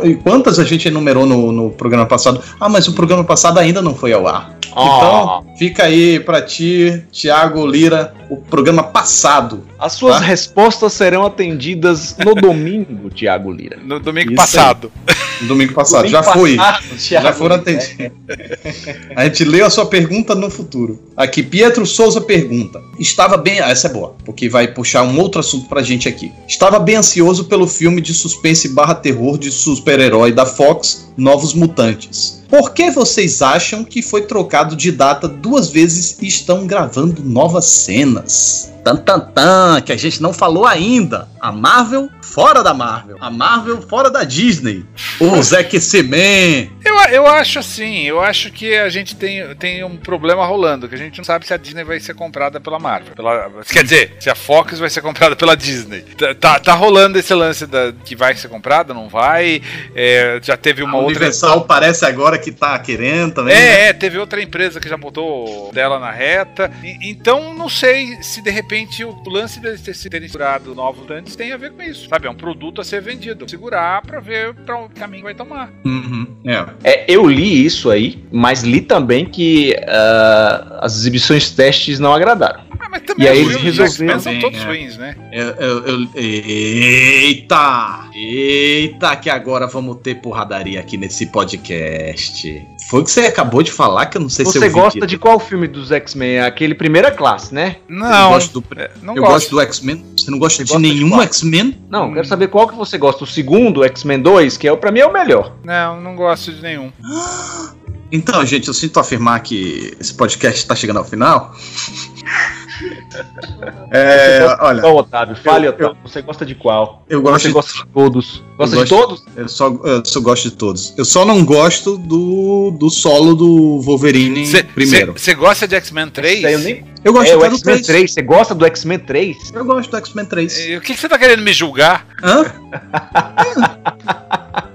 e quantas a gente enumerou no, no programa passado? Ah, mas o programa passado ainda não foi ao ar. Então, fica aí pra ti, Thiago Lira, o programa passado. As suas Tá. respostas serão atendidas no domingo, Tiago Lira. No domingo Isso passado. No domingo passado. Domingo já foi. passado, Thiago Já foram Lira. atendidos. A gente leu a sua pergunta no futuro. Aqui, Pietro Souza pergunta. Estava bem. ah, Essa é boa, porque vai puxar um outro assunto pra gente aqui. Estava bem ansioso pelo filme de suspense barra terror de super-herói da Fox, Novos Mutantes. Por que vocês acham que foi trocado de data duas vezes e estão gravando novas cenas? Tan, tan, tan, que a gente não falou ainda. A Marvel fora da Marvel. A Marvel fora da Disney. O Zack Semen. Eu, eu acho assim, eu acho que a gente tem, tem um problema rolando, que a gente não sabe se a Disney vai ser comprada pela Marvel. Pela- quer dizer, se a Fox vai ser comprada pela Disney. Tá, tá, tá rolando esse lance da, que vai ser comprada, não vai. É, já teve uma a outra. Universal parece agora que tá querendo também. né? É, é, teve outra empresa que já botou dela na reta. E- então, não sei se de repente o lance deles ter- se terem segurado novos antes tem a ver com isso. Sabe, é um produto a ser vendido. Segurar pra ver pra onde o caminho vai tomar. Uhum, é. É, eu li isso aí, mas li também que ah, as exibições testes não agradaram. Ah, mas também E aí os eles resolveram- são todos É. ruins, né? Eu- eu- eu- eita! Eita, que agora vamos ter porradaria aqui nesse podcast. Foi o que você acabou de falar, que eu não sei se Você eu vi gosta de qual filme dos X-Men? Aquele primeira classe, né? Eu Não, gosto do, é, não eu gosto. gosto do X-Men. Você não gosta Você de gosta nenhum? X-Men? Não, Hum. quero saber qual que você gosta. O segundo, X-Men 2, que é, o- pra mim é o melhor. Não, não gosto de nenhum. Então, gente, eu sinto afirmar que esse podcast está chegando ao final. É, olha, Qual, Otávio? Fale, eu- Otávio. Você gosta de qual? eu gosto Você de gosta de todos. Gosta Eu de gosto- todos? Eu só, eu só gosto de todos. Eu só não gosto do, do solo do Wolverine primeiro. Você gosta de X-Men 3? Esse daí eu nem... eu gosto É do X-Men 3. 3. Você gosta do X-Men 3? Eu gosto do X-Men 3. E O que que você tá querendo me julgar? Hã?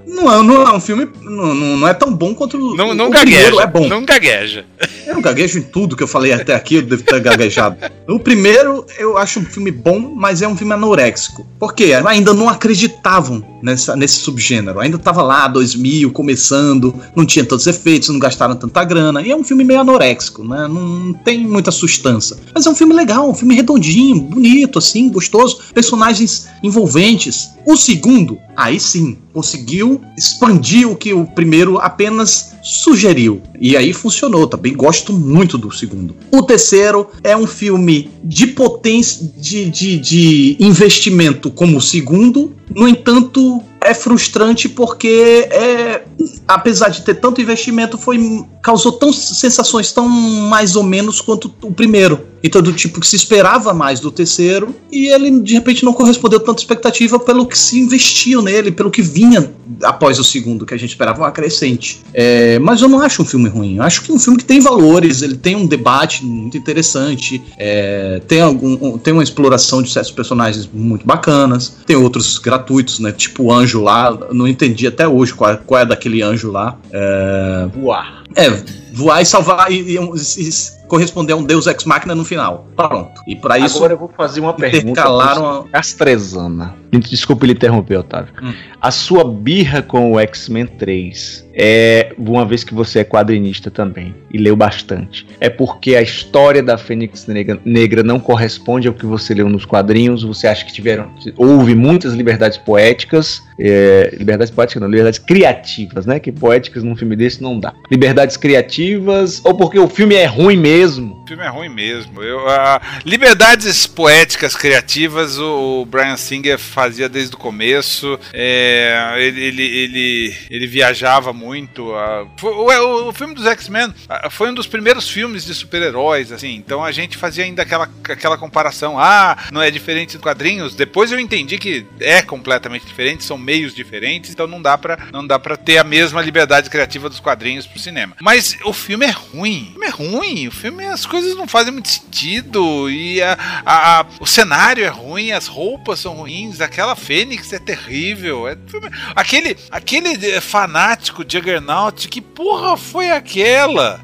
não, é, não é um filme. Não, não, não é tão bom quanto o, Não, não o gagueja. primeiro. É bom. Não gagueja. Eu não gaguejo em tudo que eu falei até aqui, eu devo ter gaguejado. O primeiro eu acho um filme bom, mas é um filme anoréxico. Por quê? Ainda não acreditavam nessa, nesse subgênero. Ainda tava lá, 2000, começando, não tinha tantos efeitos, não gastaram tanta grana. E é um filme meio anoréxico, né? Não tem muita sustância. Mas é um filme legal, um filme redondinho, bonito, assim, gostoso. Personagens envolventes. O segundo, aí sim, conseguiu expandir o que o primeiro apenas sugeriu. E aí funcionou, também gosto muito do segundo. O terceiro é um filme de potência, de, de, de investimento como o segundo, no entanto. É frustrante porque, é, apesar de ter tanto investimento, foi causou tão sensações tão mais ou menos quanto o primeiro. Então, do tipo que se esperava mais do terceiro, e ele de repente não correspondeu tanta expectativa pelo que se investiu nele, pelo que vinha após o segundo, que a gente esperava uma crescente. É, mas eu não acho um filme ruim. Eu acho que é um filme que tem valores, ele tem um debate muito interessante, é, tem, algum, um- tem uma exploração de certos personagens muito bacanas, tem outros gratuitos, né? Tipo o anjo lá, eu não entendi até hoje qual, qual é daquele anjo lá. É, Voar. é, voar e salvar e, e- e- corresponder a um Deus Ex Machina no final. Pronto. E pra isso Agora eu vou fazer uma pergunta. intercalaram a... Castrezana. Desculpa lhe interromper, Otávio. Hum. A sua birra com o X-Men 3 é, uma vez que você é quadrinista também e leu bastante, é porque a história da Fênix Negra, Negra não corresponde ao que você leu nos quadrinhos? Você acha que tiveram. Houve muitas liberdades poéticas, é, liberdades poéticas não, liberdades criativas, né? Que poéticas num filme desse não dá. Liberdades criativas, ou porque o filme é ruim mesmo? O filme é ruim mesmo. Eu, liberdades poéticas, criativas, o, o Brian Singer fa- fazia desde o começo. É, ele, ele, ele, ele viajava muito. a- foi- o, o filme dos X-Men foi um dos primeiros filmes de super-heróis, assim. Então a gente fazia ainda aquela, aquela comparação. Ah, não é diferente dos quadrinhos. Depois eu entendi que é completamente diferente, são meios diferentes, então não dá pra, não dá pra ter a mesma liberdade criativa dos quadrinhos pro cinema. Mas o filme é ruim. O filme é ruim. O filme, as coisas não fazem muito sentido. E a, a- a- o cenário é ruim, as roupas são ruins, aquela Fênix é terrível. É, aquele, aquele eh, fanático Juggernaut, que porra foi aquela?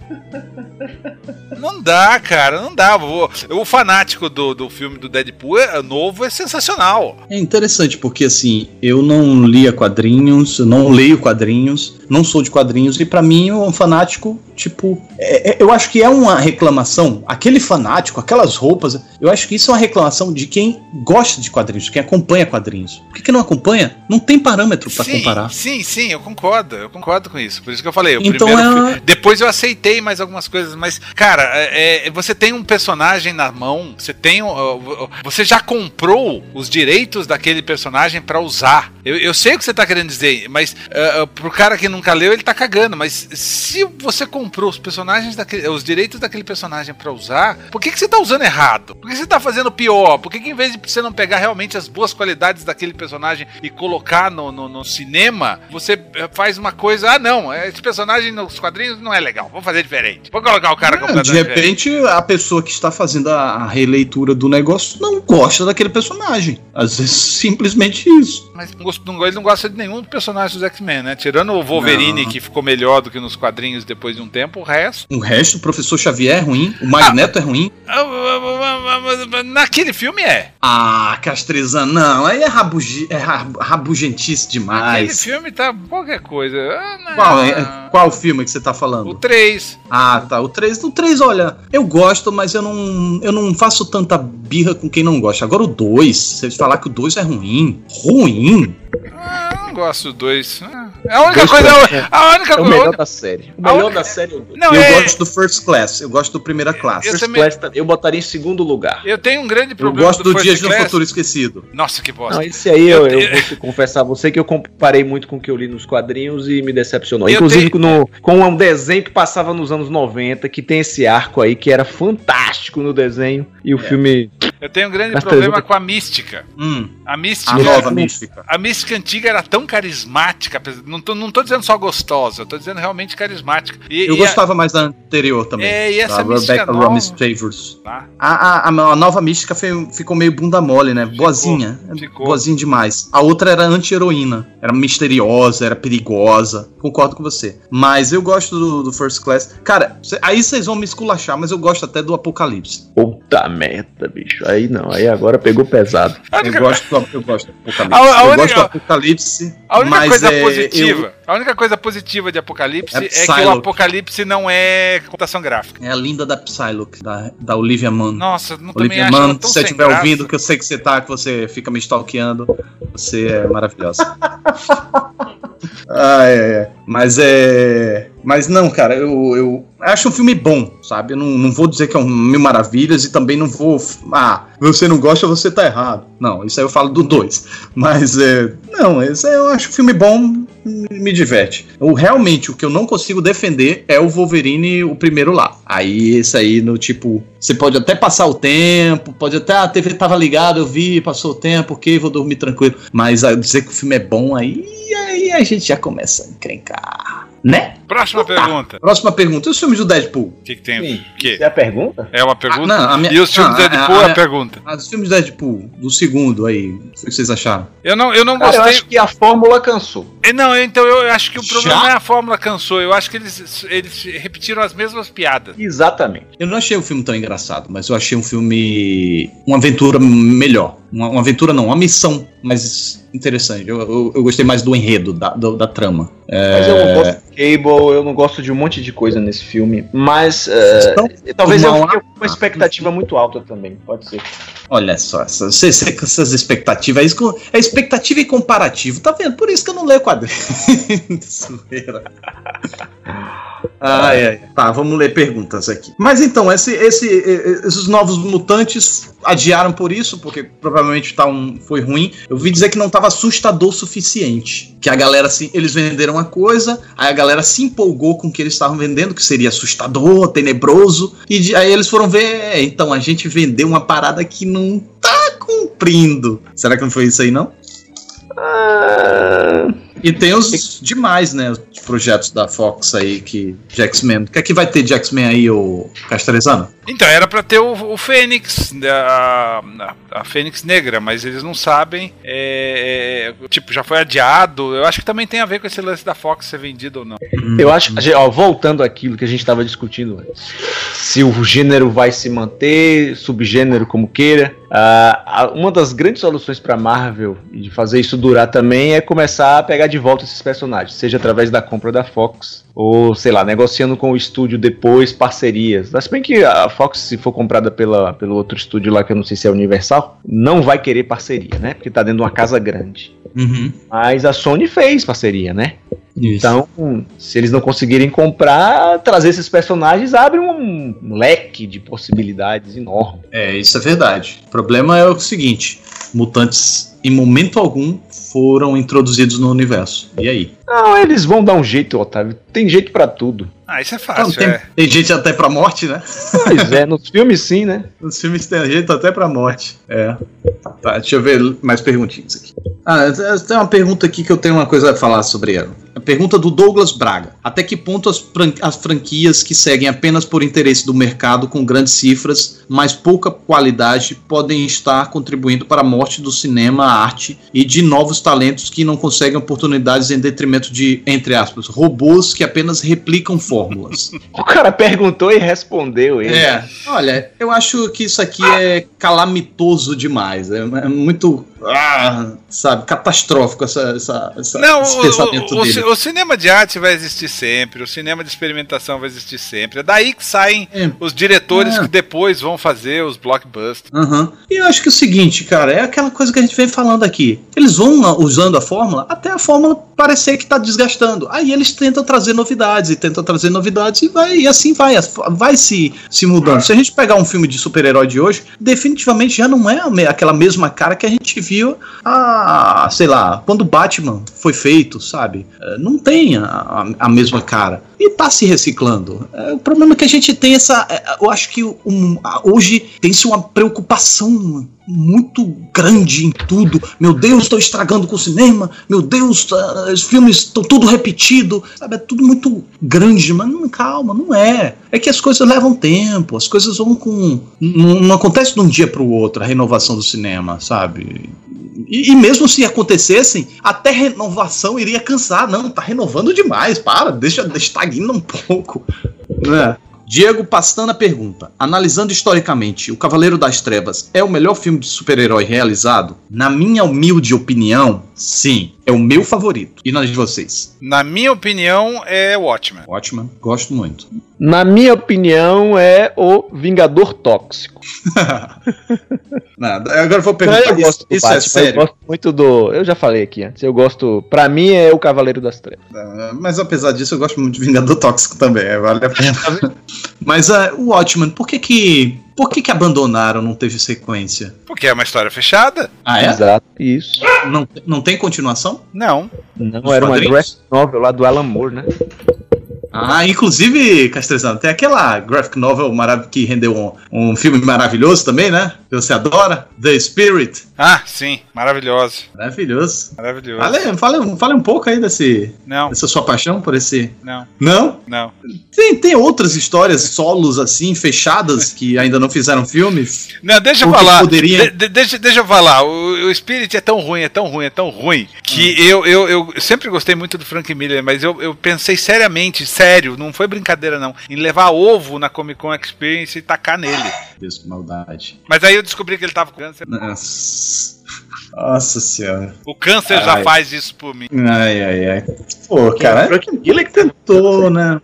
Não dá, cara, não dá. O, fanático do, do filme do Deadpool é, novo é sensacional. É interessante porque assim, eu não lia quadrinhos, não leio quadrinhos, não sou de quadrinhos e pra mim um fanático, tipo, é- é- eu acho que é uma reclamação, aquele fanático, aquelas roupas, eu acho que isso é uma reclamação de quem gosta de quadrinhos, quem acompanha quadrinhos. Por que, que não acompanha? Não tem parâmetro pra sim, comparar. sim, sim, eu concordo, eu concordo com isso. Por isso que eu falei, Então primeiro é- depois eu aceitei mais algumas coisas, mas cara, é- é, você tem um personagem na mão, você tem, você já comprou os direitos daquele personagem pra usar. Eu, eu sei o que você tá querendo dizer, mas ah, pro cara que nunca leu ele tá cagando. Mas se você comprou os personagens daquele, os direitos daquele personagem pra usar, por que que você tá usando errado? Por que você tá fazendo pior? Por que, que em vez de você não pegar realmente as boas qualidades daquele personagem e colocar no, no, no cinema, você eh, faz uma coisa, ah não, esse personagem nos quadrinhos não é legal, vou fazer diferente. Vou colocar o cara É, completamente de diferente. repente, a pessoa que está fazendo a, releitura do negócio não gosta daquele personagem. Às vezes, simplesmente isso. Mas ele não gosta de nenhum dos personagens dos X-Men, né? Tirando o Wolverine, Não. que ficou melhor do que nos quadrinhos depois de um tempo, o resto. O resto, o professor Xavier é ruim, o Magneto é ruim. Ah, ah, ah, ah, Naquele filme é. Ah, Castrezan, não, aí é, rabugi, é rab- rabugentice Aquele demais. filme tá qualquer coisa. Ah. Qual, é, qual filme que você tá O falando? 3. Ah, tá, o 3. O 3, olha, eu gosto, mas eu não, eu não faço tanta birra com quem não gosta. Agora o 2, você falar que o 2 é ruim, ruim. Ah, eu não gosto do 2. A única Dois coisa. foi- A única É o coisa. melhor da série. O melhor da série é o dois. Não, eu é. gosto do First Class, eu gosto do Primeira Classe. Eu First também- Class eu botaria em segundo lugar. Eu tenho um grande Eu problema. gosto do First Dias do Class. Futuro Esquecido. Nossa, que bosta. Não, esse aí eu, Eu- eu vou te confessar a você que eu comparei muito com o que eu li nos quadrinhos e me decepcionou. Eu Inclusive no, com um desenho que passava nos anos 90, que tem esse arco aí que era fantástico no desenho e o filme. Eu tenho um grande Mas problema com a mística. Hum, A mística. a nova mística. A mística antiga era tão carismática, apesar- não tô, não tô dizendo só gostosa, eu tô dizendo realmente carismática. E, Eu e a- gostava mais da anterior também. É, e essa da mística Rebecca nova? Romis Favors. tá? A, a, a- a nova mística foi- ficou meio bunda mole, né? Boazinha. ficou. Boazinha demais. A outra era anti-heroína. Era misteriosa, era perigosa. Concordo com você. Mas eu gosto do, do First Class. Cara, cê- aí vocês vão me esculachar, mas eu gosto até do Apocalipse. Puta merda, bicho. Aí não, aí agora pegou pesado. A Eu gosto do, eu gosto do Apocalipse. A- a eu única- gosto do Apocalipse. a única mas coisa é, positiva, a única coisa positiva de Apocalipse É é, que o. Apocalipse não é computação gráfica. eu- é a linda da Psylocke, da, da Olivia Munn. Nossa, não também Olivia Munn, se você estiver ouvindo, que eu sei que você tá, que você fica me stalkeando, você é maravilhosa. ai, ai, ai. Mas é. Mas não, cara, eu, eu acho um filme bom, sabe? Eu não, não vou dizer que é um mil maravilhas e também não vou. Ah, você não gosta, você tá errado. Não, isso aí eu falo do dois. Mas é. Não, esse aí eu acho um filme bom, me diverte. O, realmente, o que eu não consigo defender é o Wolverine, o primeiro lá. Aí, esse aí, no tipo. Você pode até passar o tempo, pode até. "Ah, A TV tava ligada, eu vi, passou o tempo, ok, vou dormir tranquilo. Mas ah, dizer que o filme é bom, aí, aí a gente já começa a encrencar. Né? Próxima Tá. pergunta. Próxima pergunta. E os filmes do Deadpool? O que, que tem? Sim. O quê? Isso é a pergunta? É uma pergunta? Ah, não, a minha- E os filmes do a- Deadpool a- é a- a pergunta. Ah, Os filmes do Deadpool, do segundo aí, o que vocês acharam? Eu não, eu não Cara, eu gostei. acho que a fórmula cansou. É, Não, eu- então eu acho que o Já? problema não é a fórmula cansou. Eu acho que eles, eles repetiram as mesmas piadas. Exatamente. Eu não achei o filme tão engraçado, mas eu achei um filme. Uma aventura melhor. Uma, uma aventura não, uma missão mais interessante. Eu, eu, eu gostei mais do enredo, da, do- da trama. Mas eu não gosto de Cable, eu não gosto de um monte de coisa nesse filme. Mas Então, talvez eu fique com uma expectativa muito alta também, pode ser. Olha só, essas, você- você com essas expectativas. É, é expectativa e comparativo, tá vendo? Por isso que eu não leio quadrinhos. Zoeira. Ah, é. Tá, vamos ler perguntas aqui. Mas então, esse, esse, esses novos mutantes adiaram por isso, porque provavelmente tá um, foi ruim. Eu vi dizer que não estava assustador o suficiente. Que a galera, assim, eles venderam uma coisa, aí a galera se empolgou com o que eles estavam vendendo, que seria assustador, tenebroso, e aí eles foram ver, é, então a gente vendeu uma parada que não tá cumprindo. Será que não foi isso aí, não? Ah, E tem os demais, né? Os projetos da Fox aí que. De X-Men. O que é que vai ter de X-Men aí, o Castrezano? Então, era pra ter o, o Fênix, né, a, a, Fênix Negra, mas eles não sabem. é, é, tipo, já foi adiado. Eu acho que também tem a ver com esse lance da Fox ser vendido ou não. Eu acho, ó, voltando àquilo que a gente estava discutindo se o gênero vai se manter, subgênero como queira, a- uma das grandes soluções para Marvel de fazer isso durar também é começar a pegar de volta esses personagens, seja através da compra da Fox ou sei lá, negociando com o estúdio depois parcerias. Se bem que a Fox, se for comprada pela, pelo outro estúdio lá que eu não sei se é Universal, não vai querer parceria, né? Porque tá dentro de uma casa grande. Uhum. Mas a Sony fez parceria, né? Isso. Então, se eles não conseguirem comprar, trazer esses personagens abre um leque de possibilidades enorme. É, isso é verdade. O problema é o seguinte: mutantes, em momento algum, foram introduzidos no universo. E aí? Não, eles vão dar um jeito, Otávio. Tem jeito pra tudo. Ah, isso é Não, fácil, tem, é. tem gente até pra morte, né? Pois é, nos filmes sim, né? Os filmes têm jeito até pra morte. É. Tá, deixa eu ver mais perguntinhas aqui. Ah, tem uma pergunta aqui que eu tenho uma coisa a falar sobre ela. A pergunta do Douglas Braga. Até que ponto as, fran- as franquias que seguem apenas por interesse do mercado com grandes cifras, mas pouca qualidade, podem estar contribuindo para a morte do cinema, a arte e de novos talentos que não conseguem oportunidades em detrimento de, entre aspas, robôs que apenas replicam fórmulas? O cara perguntou e respondeu ele. É, olha, eu acho que isso aqui é calamitoso demais. É, é muito, ah, sabe, catastrófico essa, essa, essa- Não, esse o, pensamento o- dele. o cinema de arte vai existir sempre, o cinema de experimentação vai existir sempre. É daí que saem É. os diretores É. que depois vão fazer os blockbusters. Aham. E eu acho que é o seguinte, cara, é aquela coisa que a gente vem falando aqui. Eles vão usando a fórmula até a fórmula parecer que tá desgastando. Aí eles tentam trazer novidades e tentam trazer novidades e vai e assim vai, vai se, se mudando. Se a gente pegar um filme de super-herói de hoje, definitivamente já não é aquela mesma cara que a gente viu a, sei lá, quando Batman foi feito, sabe? É, Não tem a- a mesma cara. E tá se reciclando. É, o problema é que a gente tem essa. é, Eu acho que um- hoje tem-se uma preocupação muito grande em tudo. Meu Deus, estou estragando com o cinema. Meu Deus, tá- os filmes estão tudo repetido. Sabe, é tudo muito grande, mas não, calma, não é. É que as coisas levam tempo, as coisas vão com. Não, não acontece de um dia para o outro a renovação do cinema, sabe? E, e mesmo se acontecessem, até renovação iria cansar. Não, tá renovando demais. Para, deixa, estagna um pouco. Né? Diego Pastana pergunta: Analisando historicamente, O Cavaleiro das Trevas é o melhor filme de super-herói realizado? Na minha humilde opinião, sim. É o meu favorito. E nas de vocês? Na minha opinião, é Watchmen. Watchman, gosto muito. Na minha opinião, é o Vingador Tóxico. Nada, agora eu vou perguntar: eu gosto isso, é Batman, Eu sério? gosto muito do. Eu já falei aqui antes. Eu gosto. Pra mim é o Cavaleiro das Trevas. Ah, Mas apesar disso, eu gosto muito de Vingador Tóxico também, é, vale a pena. Mas ah, o Watchman, por que que, por que que abandonaram, não teve sequência? Porque é uma história fechada? Ah, é? Exato. Isso. Não, não tem continuação? Não. Não, Os era uma quadrinhos? graphic novel lá do Alan Moore, né? Ah, inclusive, Castrezano, tem aquela graphic novel marav que rendeu um, um filme maravilhoso também, né? Que você adora? The Spirit. Ah, sim. Maravilhoso. Maravilhoso. Maravilhoso. Fale, fale, fale um pouco aí desse, Não, dessa sua paixão por esse. não, Não? não. Tem, tem outras histórias solos assim, fechadas, que ainda não fizeram filmes? Não, deixa eu falar. de- deixa, deixa eu falar. O, o Spirit é tão ruim, é tão ruim, é tão ruim, que Hum. eu, eu, eu sempre gostei muito do Frank Miller, mas eu, eu pensei seriamente, sério, não foi brincadeira não, em levar ovo na Comic Con Experience e tacar nele. Deus, que maldade. Mas aí eu descobri que ele tava com câncer. Nossa, Nossa senhora. O câncer já Ai. faz isso por mim. Ai, ai, ai. Pô, cara, é que ele que tentou, né?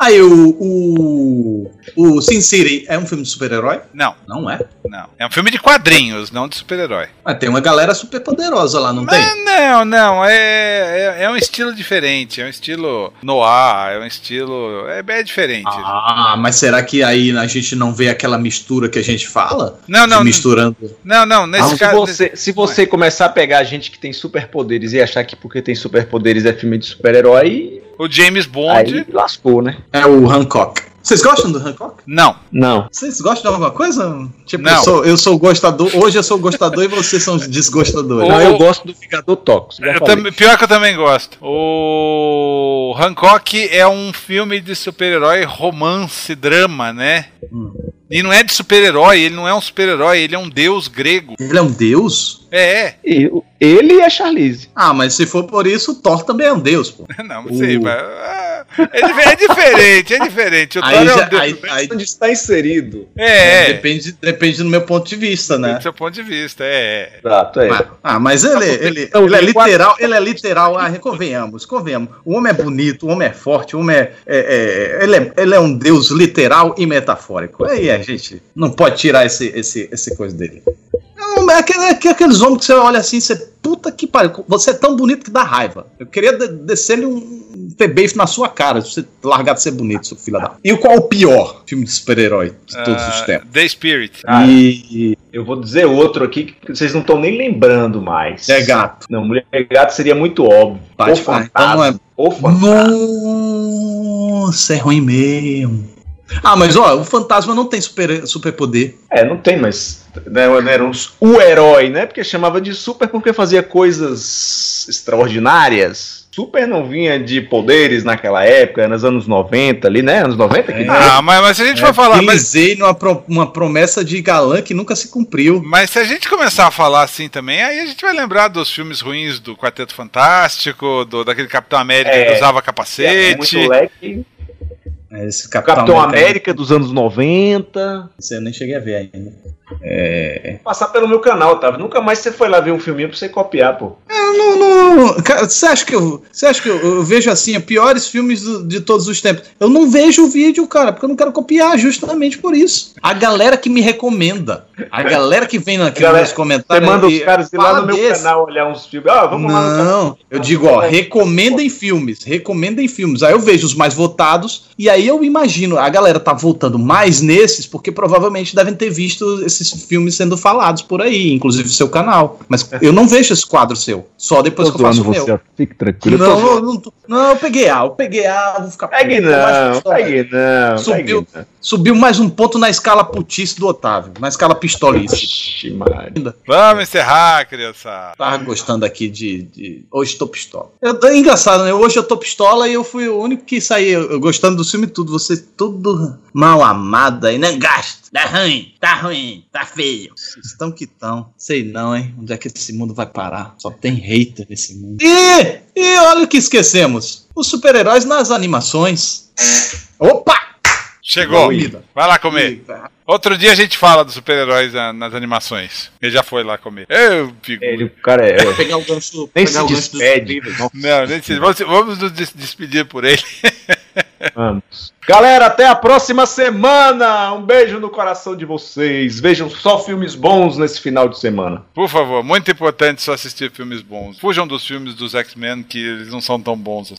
Aí o, o. O Sin City é um filme de super-herói? Não, Não é. não. É um filme de quadrinhos, não de super-herói. Mas tem uma galera super poderosa lá, não tem? Mas não, não. É, é, é um estilo diferente. É um estilo noir. É um estilo. É, é diferente. Ah, mas será que aí a gente não vê aquela mistura que a gente fala? não, De não. misturando. Não, não. Ah, Nesse se, caso. você, se você começar a pegar gente que tem superpoderes e achar que porque tem superpoderes é filme de super-herói, O James Bond. aí lascou, né? É o Hancock. Vocês gostam do Hancock? Não. Não. Vocês gostam de alguma coisa? Tipo, Não. eu sou, eu sou gostador. Hoje eu sou gostador e vocês são os desgostadores. Não, eu gosto do Vingador Tóxico. pior que eu também gosto. O Hancock é um filme de super-herói, romance, drama, né? Hum. E não é de super-herói, ele não é um super-herói, ele é um deus grego. Ele é um deus? É, é. E o- ele e a Charlize. Ah, mas se for por isso, o Thor também é um deus, pô. Não, não sei, O- mas. É, é diferente, é diferente. O Aí Thor é já- um aí- aí- Onde está inserido. É, é. Depende, depende do meu ponto de vista, né? Do seu ponto de vista, é. é. Exato, é. Ah, Ah, mas ele, ele, Não, ele é literal, ele é literal. Ah, convenhamos, convenhamos. O homem é bonito, o homem é forte, o homem é, é- é- ele, é ele é um deus literal e metafórico. Aí a gente não pode tirar esse, esse, esse coisa dele. É aquele- é aqueles homens que você olha assim, você, puta que pariu, você é tão bonito que dá raiva. Eu queria de- descer-lhe um pebeif na sua cara, se você largar de ser bonito, seu filho da. E qual é o pior filme de super-herói de todos os tempos? The Spirit. Ah, e Eu vou dizer outro aqui que vocês não estão nem lembrando mais. é gato. Não, Mulher Gato seria muito óbvio. Pode o falar, Fantasma. então não é- Fantasma. Nossa, é ruim mesmo. Ah, mas ó, o fantasma não tem super, superpoder. É, não tem, mas né, era um, o herói, né? Porque chamava de super porque fazia coisas extraordinárias. Super não vinha de poderes naquela época, nos anos 90 ali, né? Anos 90 que É. Ah, mas, mas se a gente for falar. Mas, Utilizei numa pro- uma promessa de galã que nunca se cumpriu. mas se a gente começar a falar assim também, aí a gente vai lembrar dos filmes ruins do Quarteto Fantástico, do, daquele Capitão América É. que usava é capacete. muito leque. Esse Capitão América dos anos 90. Você eu nem cheguei a ver ainda. Passar pelo meu canal, tá? Nunca mais você foi lá ver um filminho pra você copiar, pô. Eu não, não- cara, você acha que eu, você acha que eu, eu vejo assim, os piores filmes do- de todos os tempos? Eu não vejo o vídeo, cara, porque eu não quero copiar, justamente por isso. A galera que me recomenda, a galera que vem aqui Galera, nos Você comentários manda os caras ir lá no meu desse. canal olhar uns filmes. Ah, vamos lá no canal. Não, eu digo, ó, recomendem filmes, recomendem filmes. Aí eu vejo os mais votados e aí eu imagino, a galera tá votando mais nesses porque provavelmente devem ter visto esses filmes sendo falados por aí, inclusive o seu canal. Mas eu não vejo esse quadro seu, só depois Tô que eu faço o meu. você, fique tranquilo. Não, eu não, tô- não, eu peguei A, eu peguei A, vou ficar Pegue mais não, pistola. pegue não. Subiu. pegue não. Subiu mais um ponto na escala putice do Otávio, na escala pistolice. Vamos encerrar, criança. Tava gostando aqui de, de- Hoje tô pistola. Eu- é engraçado, né? Hoje eu tô pistola e eu fui o único que saí eu- eu gostando do filme tudo. Você tudo mal amado aí, né? Gasto. Tá ruim, tá ruim, tá feio. Estão que tão. Sei não, hein? Onde é que esse mundo vai parar? Só tem hater nesse mundo. E, e olha o que esquecemos. Os super-heróis nas animações. Opa! Chegou. Comida. Vai lá comer. Outro dia a gente fala dos super-heróis na- nas animações. Ele já foi lá comer. Eu fico. Ele, o cara é. Vou pegar o gancho. Nem pegar se o gancho dos despede. incríveis. Não, nem se- vamos, vamos nos des- despedir por ele. Vamos. Galera, até a próxima semana. Um beijo no coração de vocês. Vejam só filmes bons nesse final de semana. Por favor, muito importante só assistir filmes bons. Fujam dos filmes dos X-Men que eles não são tão bons. assim.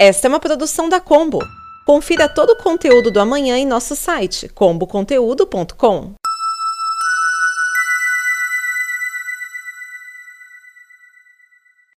Esta é uma produção da Combo. Confira todo o conteúdo do amanhã em nosso site comboconteúdo.com.